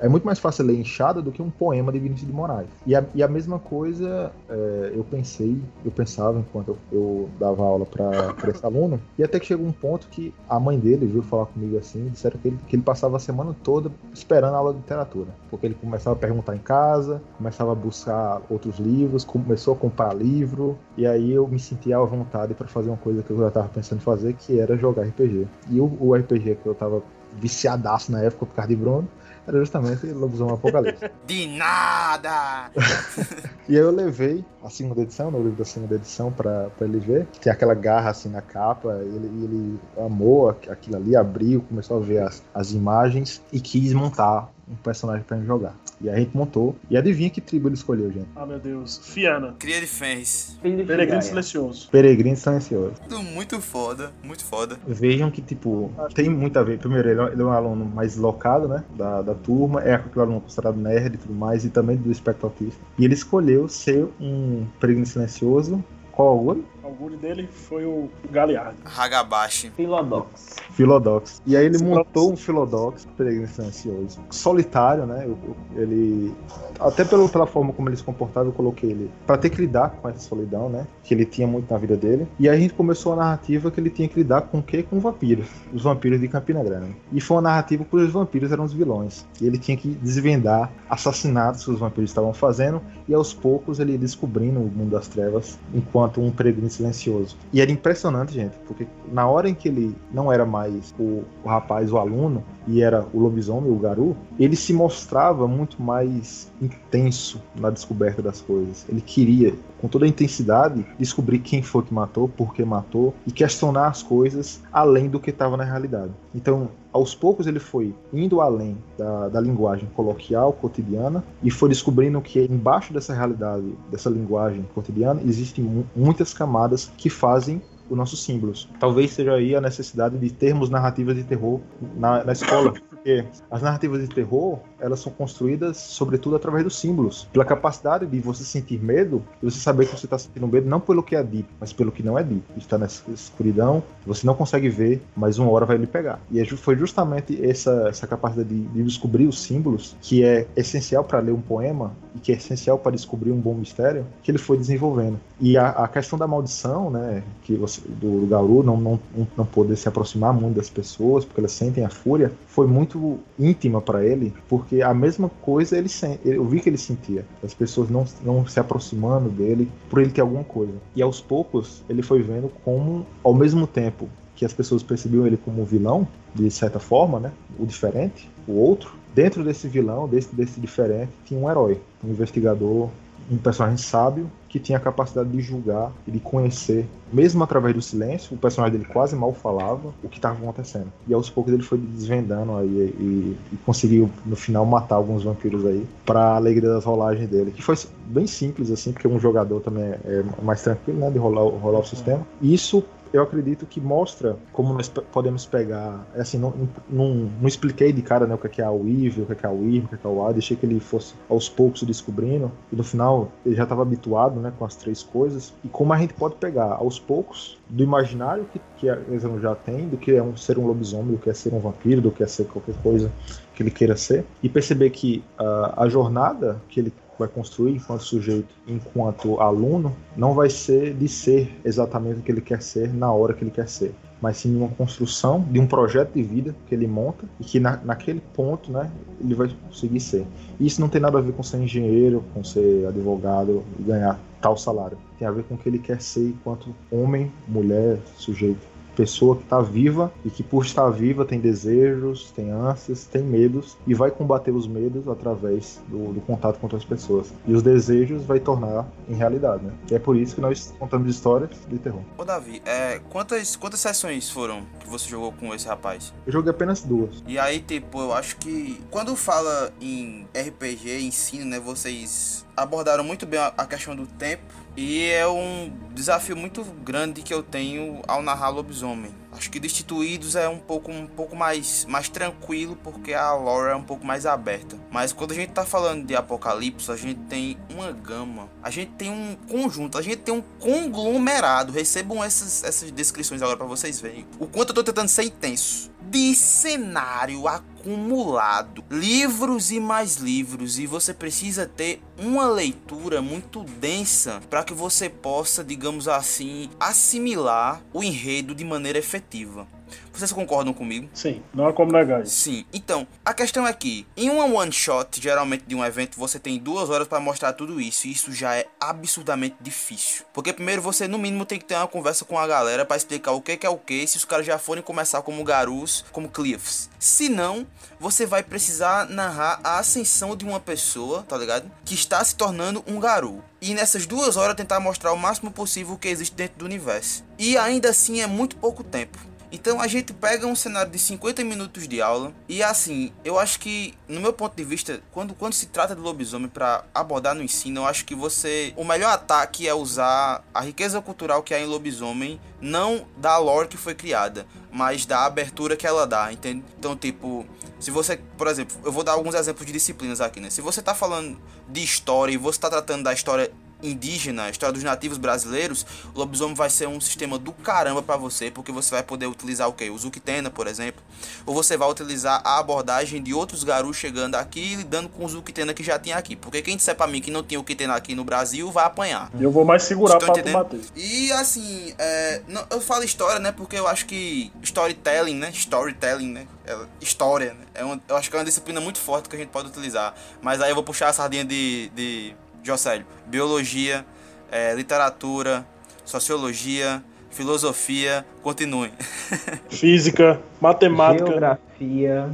é muito mais fácil ler Enxada do que um poema de Vinícius de Moraes. E a, e a mesma coisa é, eu pensei, eu pensava enquanto eu, eu dava aula para esse aluno, e até que chegou um ponto que a mãe dele veio falar comigo assim, disseram que ele, que ele passava a semana toda esperando a aula de literatura, porque ele começava a perguntar em casa, começava a buscar outros livros, começou a comprar livro, e aí eu me sentia à vontade para fazer uma coisa que eu já estava pensando fazer, que era jogar RPG. E o, o RPG que eu estava viciadaço na época por causa de Bruno, era justamente Lobisomem Apocalipse. [LAUGHS] De nada! [LAUGHS] e aí eu levei a segunda edição, no livro da segunda edição, pra, pra ele ver. Tem aquela garra assim na capa, ele, ele amou aquilo ali, abriu, começou a ver as, as imagens e quis montar um personagem pra gente jogar. E a gente montou. E adivinha que tribo ele escolheu, gente? Ah, meu Deus. Fiana. Cria de Fens. Peregrino Silencioso. Peregrino Silencioso. Muito foda, muito foda. Vejam que, tipo, tem muito a ver. Primeiro, ele é um aluno mais locado, né? Da, da turma. É aquele aluno considerado nerd e tudo mais. E também do espectro autista. E ele escolheu ser um Peregrino Silencioso. Qual augúrio? O augúrio dele foi o Galeardo. Hagabashi. Philodox. Philodox. E aí ele montou um Philodox, peregrino silencioso, solitário, né? Ele, até pelo, pela forma como ele se comportava, eu coloquei ele para ter que lidar com essa solidão, né? Que ele tinha muito na vida dele. E aí a gente começou a narrativa que ele tinha que lidar com o quê? Com vampiros. Os vampiros de Campina Grande. E foi uma narrativa cujos vampiros eram os vilões. E ele tinha que desvendar assassinatos que os vampiros estavam fazendo. E aos poucos ele ia descobrindo o mundo das trevas enquanto um peregrino silencioso. E era impressionante, gente, porque na hora em que ele não era mais o, o rapaz, o aluno, e era o lobisomem, o garu, ele se mostrava muito mais intenso na descoberta das coisas. Ele queria, com toda a intensidade, descobrir quem foi que matou, por que matou e questionar as coisas além do que estava na realidade. Então, aos poucos ele foi indo além da, da, linguagem coloquial, cotidiana, e foi descobrindo que embaixo dessa realidade, dessa linguagem cotidiana, existem muitas camadas que fazem os nossos símbolos. Talvez seja aí a necessidade de termos narrativas de terror na, na escola. [LAUGHS] Porque as narrativas de terror, elas são construídas, sobretudo, através dos símbolos. Pela capacidade de você sentir medo, e você saber que você está sentindo medo não pelo que é dito, mas pelo que não é dito. Está nessa escuridão, você não consegue ver, mas uma hora vai lhe pegar. E é foi justamente essa, essa capacidade de, de descobrir os símbolos, que é essencial para ler um poema, e que é essencial para descobrir um bom mistério, que ele foi desenvolvendo. E a, a questão da maldição, né, que você, do, do não, não, não poder se aproximar muito das pessoas, porque elas sentem a fúria, foi muito íntima para ele, porque a mesma coisa ele eu vi que ele sentia, as pessoas não, não se aproximando dele por ele ter alguma coisa. E aos poucos ele foi vendo como, ao mesmo tempo que as pessoas percebiam ele como vilão, de certa forma, né, o diferente, o outro, dentro desse vilão, desse, desse diferente, tinha um herói, um investigador, um personagem sábio que tinha a capacidade de julgar e de conhecer, mesmo através do silêncio, o personagem dele quase mal falava o que estava acontecendo. E aos poucos ele foi desvendando aí e, e conseguiu no final matar alguns vampiros aí para alegria das rolagens dele, que foi bem simples assim, porque um jogador também é mais tranquilo, né, de rolar, rolar o sistema. E isso eu acredito que mostra como nós podemos pegar. Assim, não, não, não expliquei de cara né, o que é, é a Weave, o que é a Weave, o que é a A, deixei que ele fosse aos poucos descobrindo, e no final ele já estava habituado né, com as três coisas, e como a gente pode pegar aos poucos do imaginário que, que a Exano já tem, do que é um, ser um lobisomem, do que é ser um vampiro, do que é ser qualquer coisa que ele queira ser, e perceber que uh, a jornada que ele vai construir enquanto sujeito, enquanto aluno, não vai ser de ser exatamente o que ele quer ser na hora que ele quer ser, mas sim de uma construção, de um projeto de vida que ele monta e que na, naquele ponto, né, ele vai conseguir ser. E isso não tem nada a ver com ser engenheiro, com ser advogado e ganhar tal salário. Tem a ver com o que ele quer ser enquanto homem, mulher, sujeito pessoa que está viva e que por estar viva tem desejos, tem ânsias, tem medos e vai combater os medos através do, do contato com outras pessoas. E os desejos vai tornar em realidade, né? E é por isso que nós contamos histórias de terror. Ô Davi, é, quantas, quantas sessões foram que você jogou com esse rapaz? Eu joguei apenas duas. E aí, tipo, eu acho que quando fala em RPG, ensino, né, vocês abordaram muito bem a questão do tempo e é um desafio muito grande que eu tenho ao narrar lobisomem. Acho que Destituídos é um pouco, um pouco mais, mais tranquilo porque a lore é um pouco mais aberta. Mas quando a gente tá falando de Apocalipse, a gente tem uma gama, a gente tem um conjunto, a gente tem um conglomerado. Recebam essas, essas descrições agora para vocês verem o quanto eu tô tentando ser intenso. De cenário acumulado, livros e mais livros, e você precisa ter uma leitura muito densa para que você possa, digamos assim, assimilar o enredo de maneira efetiva coletiva. Vocês concordam comigo? Sim, não há como negar isso. Sim, então, a questão é que em uma one shot, geralmente de um evento, você tem duas horas para mostrar tudo isso, e isso já é absurdamente difícil. Porque primeiro você, no mínimo, tem que ter uma conversa com a galera para explicar o que, que é o que, se os caras já forem começar como Garus, como Cliffs. Se não, você vai precisar narrar a ascensão de uma pessoa, tá ligado? Que está se tornando um Garu. E nessas duas horas tentar mostrar o máximo possível o que existe dentro do universo. E ainda assim é muito pouco tempo. Então a gente pega um cenário de 50 minutos de aula e assim, eu acho que no meu ponto de vista, quando, quando se trata de lobisomem para abordar no ensino, eu acho que você o melhor ataque é usar a riqueza cultural que há em lobisomem, não da lore que foi criada, mas da abertura que ela dá, entende? Então, tipo, se você, por exemplo, eu vou dar alguns exemplos de disciplinas aqui, né? Se você tá falando de história e você tá tratando da história indígena, história dos nativos brasileiros, o lobisomem vai ser um sistema do caramba para você, porque você vai poder utilizar o que? O Zuktena, por exemplo. Ou você vai utilizar a abordagem de outros garus chegando aqui e lidando com o Zuktena que já tinha aqui. Porque quem disser pra mim que não tinha o Kitena aqui no Brasil vai apanhar. Eu vou mais segurar pra combater. E assim, é, não, eu falo história, né? Porque eu acho que storytelling, né? Storytelling, né? É, história, né? É eu acho que é uma disciplina muito forte que a gente pode utilizar. Mas aí eu vou puxar a sardinha de, de Jocélio, biologia, é, literatura, sociologia, filosofia, continuem. [LAUGHS] Física, matemática. Geografia.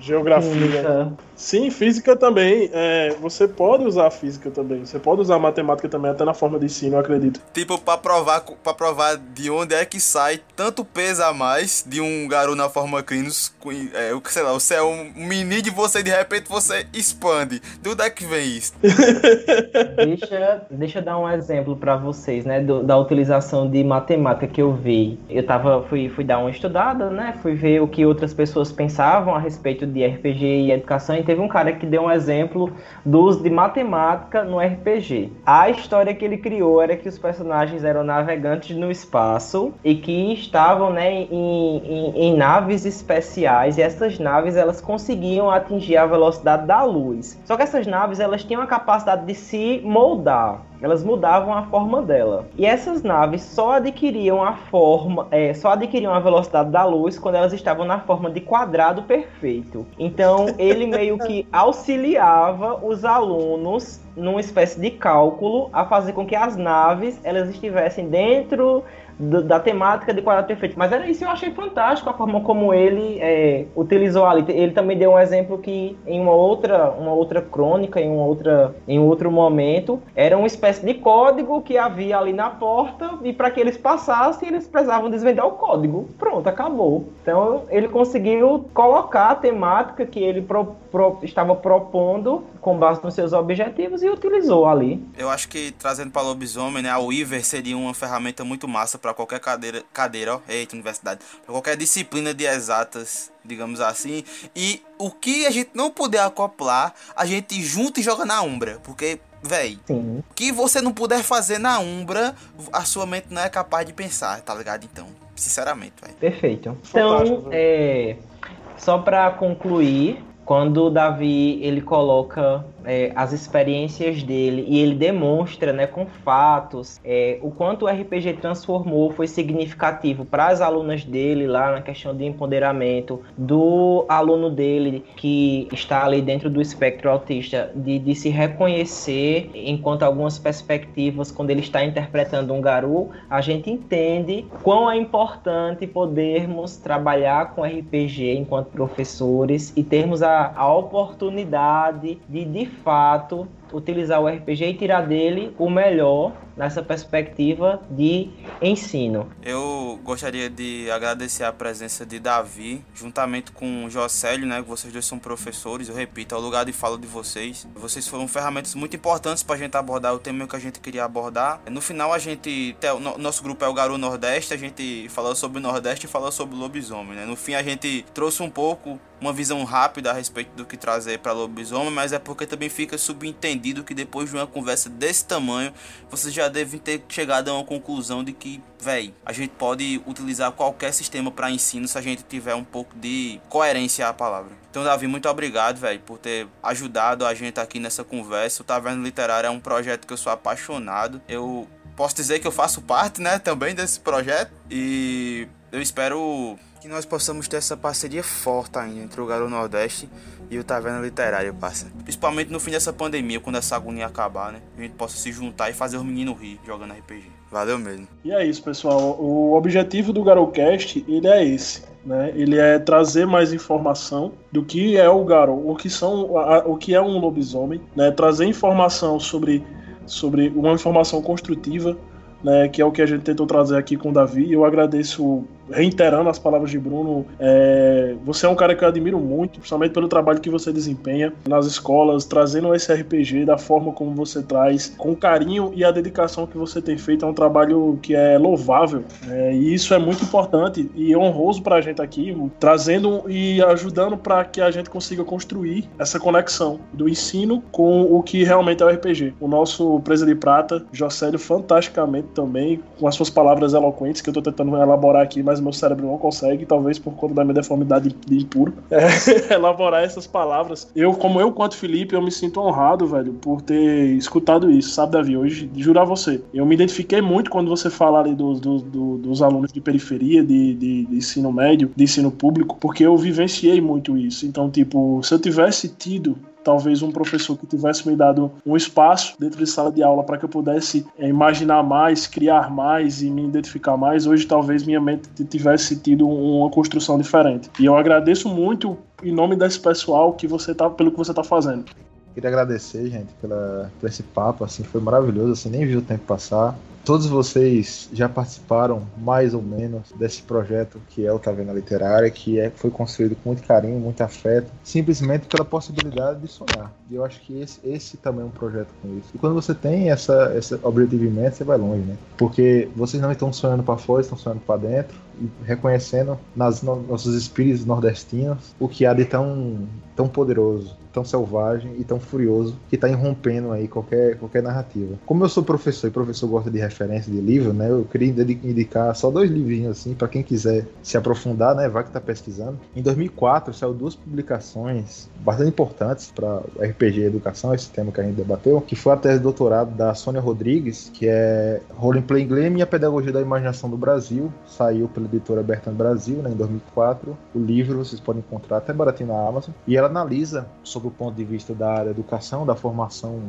Geografia. Química. Sim, física também. É, você pode usar física também. Você pode usar matemática também, até na forma de ensino, eu acredito. Tipo, pra provar, pra provar de onde é que sai tanto peso a mais de um garoto na forma Crinos. É, sei lá, você é um mini de você de repente você expande. De onde é que vem isso? [LAUGHS] deixa, deixa eu dar um exemplo para vocês, né? Do, da utilização de matemática que eu vi. Eu tava, fui, fui dar uma estudada, né? Fui ver o que outras pessoas pensavam a respeito de RPG e educação e teve um cara que deu um exemplo do uso de matemática no RPG. A história que ele criou era que os personagens eram navegantes no espaço e que estavam né, em, em, em naves especiais e essas naves elas conseguiam atingir a velocidade da luz. Só que essas naves elas tinham a capacidade de se moldar elas mudavam a forma dela. E essas naves só adquiriam a forma, é, só adquiriam a velocidade da luz quando elas estavam na forma de quadrado perfeito. Então ele meio que [LAUGHS] auxiliava os alunos numa espécie de cálculo a fazer com que as naves elas estivessem dentro da temática de quadrado perfeito. Mas era isso, eu achei fantástico a forma como ele é, utilizou ali. Ele também deu um exemplo que em uma outra, uma outra crônica, em, uma outra, em outro momento, era uma espécie de código que havia ali na porta e para que eles passassem, eles precisavam desvendar o código. Pronto, acabou. Então ele conseguiu colocar a temática que ele pro, pro, estava propondo com base nos seus objetivos e utilizou ali. Eu acho que trazendo para lobisomem, né, a Weaver seria uma ferramenta muito massa para qualquer cadeira, cadeira, ó, eita, universidade, para qualquer disciplina de exatas, digamos assim. E o que a gente não puder acoplar, a gente junta e joga na Umbra, porque Véi, o que você não puder fazer na Umbra, a sua mente não é capaz de pensar, tá ligado? Então, sinceramente, velho. Perfeito. Então, é, só para concluir, quando o Davi ele coloca é, as experiências dele e ele demonstra né, com fatos é, o quanto o RPG transformou, foi significativo para as alunas dele lá na questão de empoderamento, do aluno dele que está ali dentro do espectro autista, de, de se reconhecer enquanto algumas perspectivas, quando ele está interpretando um garu, a gente entende quão é importante podermos trabalhar com RPG enquanto professores e termos a, a oportunidade de, de fato utilizar o RPG e tirar dele o melhor nessa perspectiva de ensino. Eu gostaria de agradecer a presença de Davi, juntamente com o Jocélio, né? Vocês dois são professores, eu repito, é o lugar de fala de vocês. Vocês foram ferramentas muito importantes para a gente abordar o tema que a gente queria abordar. No final, a gente, nosso grupo é o Garu Nordeste, a gente falou sobre o Nordeste e falou sobre o lobisomem, né? No fim, a gente trouxe um pouco uma visão rápida a respeito do que trazer para lobisomem, mas é porque também fica subentendido que depois de uma conversa desse tamanho, vocês já devem ter chegado a uma conclusão de que, véi, a gente pode utilizar qualquer sistema para ensino se a gente tiver um pouco de coerência à palavra. Então, Davi, muito obrigado, velho, por ter ajudado a gente aqui nessa conversa. O Taverna Literária é um projeto que eu sou apaixonado. Eu posso dizer que eu faço parte, né, também desse projeto e eu espero que nós possamos ter essa parceria forte ainda entre o Garo Nordeste e o Taverna Literária, passa. Principalmente no fim dessa pandemia, quando essa agonia acabar, né? A gente possa se juntar e fazer os meninos rir jogando RPG. Valeu mesmo. E é isso, pessoal. O objetivo do Garocast, ele é esse. Né? Ele é trazer mais informação do que é o Garo, o que são, o que é um lobisomem, né? Trazer informação sobre, sobre uma informação construtiva, né? Que é o que a gente tentou trazer aqui com o Davi. Eu agradeço reiterando as palavras de Bruno, é, você é um cara que eu admiro muito, principalmente pelo trabalho que você desempenha nas escolas, trazendo esse RPG da forma como você traz, com carinho e a dedicação que você tem feito. É um trabalho que é louvável é, e isso é muito importante e honroso para a gente aqui, trazendo e ajudando para que a gente consiga construir essa conexão do ensino com o que realmente é o RPG. O nosso Presa de Prata, Jocélio, fantasticamente também, com as suas palavras eloquentes que eu estou tentando elaborar aqui, mas meu cérebro não consegue, talvez por conta da minha deformidade de impuro, [LAUGHS] é, elaborar essas palavras. Eu, como eu quanto Felipe, eu me sinto honrado, velho, por ter escutado isso, sabe, Davi? Hoje, juro a você, eu me identifiquei muito quando você fala ali dos, dos, dos alunos de periferia, de, de, de ensino médio, de ensino público, porque eu vivenciei muito isso. Então, tipo, se eu tivesse tido talvez um professor que tivesse me dado um espaço dentro de sala de aula para que eu pudesse é, imaginar mais, criar mais e me identificar mais, hoje talvez minha mente tivesse tido uma construção diferente. E eu agradeço muito em nome desse pessoal que você tá pelo que você está fazendo. Queria agradecer, gente, pela, por esse papo, assim, foi maravilhoso, assim, nem vi o tempo passar. Todos vocês já participaram, mais ou menos, desse projeto que é o Taverna Literária, que é, foi construído com muito carinho, muito afeto, simplesmente pela possibilidade de sonhar. E eu acho que esse, esse também é um projeto com isso. E quando você tem essa, essa objetividade, você vai longe, né? Porque vocês não estão sonhando para fora, estão sonhando para dentro, e reconhecendo nas no, nossos espíritos nordestinos o que há de tão, tão poderoso tão selvagem e tão furioso que está irrompendo aí qualquer, qualquer narrativa. Como eu sou professor e professor gosta de referência de livro, né, eu queria indicar só dois livrinhos assim para quem quiser se aprofundar, né, vai que está pesquisando. Em 2004 saiu duas publicações bastante importantes para RPG e educação, esse tema que a gente debateu, que foi a tese de doutorado da Sônia Rodrigues, que é Role Play Game e a Pedagogia da Imaginação do Brasil, saiu pela editora Bertrand Brasil, né, em 2004. O livro vocês podem encontrar até baratinho na Amazon, e ela analisa sobre do ponto de vista da educação, da formação,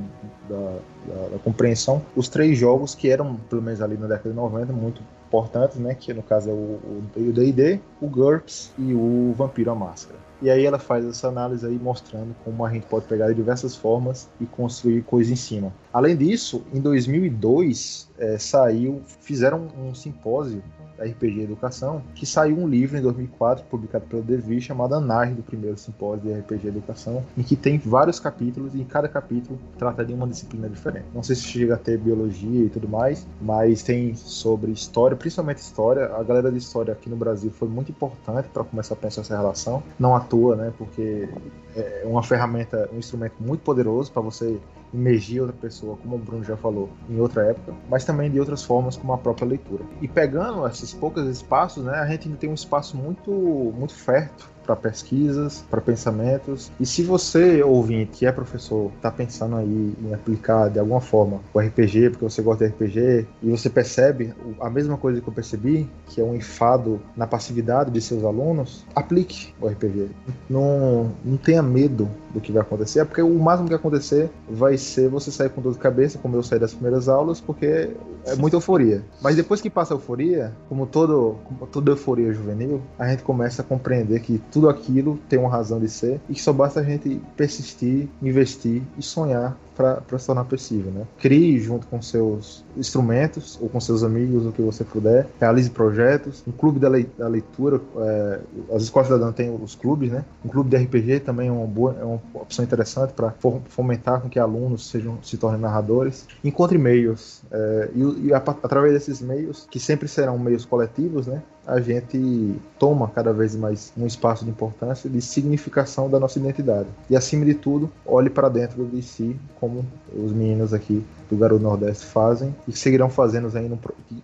da, da, da compreensão, os três jogos que eram, pelo menos ali na década de 90, muito importantes, né? Que no caso é o D&D, o, o GURPS e o Vampiro à Máscara. E aí ela faz essa análise aí mostrando como a gente pode pegar de diversas formas e construir coisas em cima. Além disso, em 2002 é, saiu, fizeram um simpósio RPG Educação, que saiu um livro em 2004, publicado pelo Devi, chamado Anar, do primeiro simpósio de RPG Educação, em que tem vários capítulos e em cada capítulo trata de uma disciplina diferente. Não sei se chega a ter biologia e tudo mais, mas tem sobre história, principalmente história. A galera de história aqui no Brasil foi muito importante para começar a pensar essa relação. Não à toa, né? Porque é uma ferramenta, um instrumento muito poderoso para você imergir outra pessoa, como o Bruno já falou, em outra época, mas também de outras formas, como a própria leitura. E pegando esses poucos espaços, né, a gente ainda tem um espaço muito, muito fértil para pesquisas, para pensamentos. E se você, ouvinte, que é professor, está pensando aí em aplicar de alguma forma o RPG, porque você gosta de RPG, e você percebe a mesma coisa que eu percebi, que é um enfado na passividade de seus alunos, aplique o RPG. Não, não tenha medo do que vai acontecer, porque o máximo que acontecer vai ser você sair com dor de cabeça, como eu saí das primeiras aulas, porque é muita euforia. Mas depois que passa a euforia, como, todo, como toda euforia juvenil, a gente começa a compreender que tudo aquilo tem uma razão de ser e que só basta a gente persistir, investir e sonhar para se tornar possível. Né? Crie junto com seus instrumentos ou com seus amigos o que você puder, realize projetos. Um clube da, leitura, é, as escolas cidadãs têm os clubes, né? Um clube de RPG também é uma boa, é uma opção interessante para fomentar com que alunos sejam se tornem narradores. Encontre meios é, e, e a, através desses meios, que sempre serão meios coletivos, né? A gente toma cada vez mais um espaço de importância, de significação da nossa identidade. E acima de tudo, olhe para dentro de si, como os meninos aqui do Garoto Nordeste fazem e seguirão fazendo aí. No,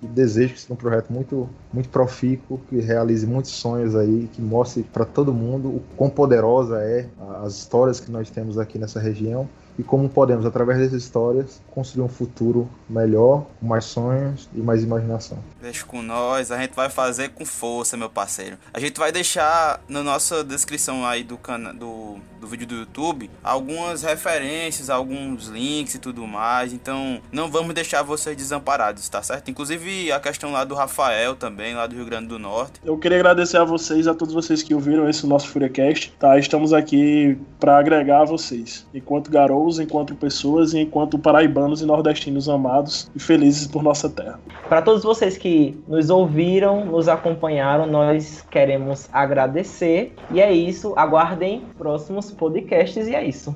desejo que seja um projeto muito, muito profícuo, que realize muitos sonhos aí, que mostre para todo mundo o quão poderosa é as histórias que nós temos aqui nessa região e como podemos, através dessas histórias, construir um futuro melhor, com mais sonhos e mais imaginação. Deixa com nós, a gente vai fazer com força, meu parceiro. A gente vai deixar na nossa descrição aí do, cana do, do vídeo do YouTube algumas referências, alguns links e tudo mais. Então não vamos deixar vocês desamparados, tá certo? Inclusive a questão lá do Rafael também, lá do Rio Grande do Norte. Eu queria agradecer a vocês, a todos vocês que ouviram esse nosso FuriaCast, tá? Estamos aqui para agregar a vocês, enquanto garotos enquanto pessoas e enquanto paraibanos e nordestinos amados e felizes por nossa terra. Para todos vocês que nos ouviram, nos acompanharam, nós queremos agradecer. E é isso. Aguardem próximos podcasts e é isso.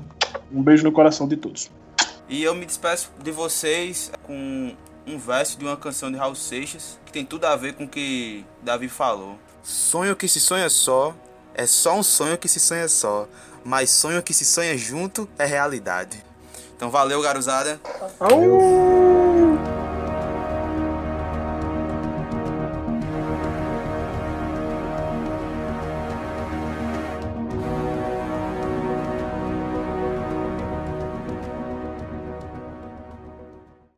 Um beijo no coração de todos. E eu me despeço de vocês com um verso de uma canção de Raul Seixas que tem tudo a ver com o que Davi falou. Sonho que se sonha só, é só um sonho que se sonha só mas sonho que se sonha junto é realidade. Então valeu, garuzada. Valeu.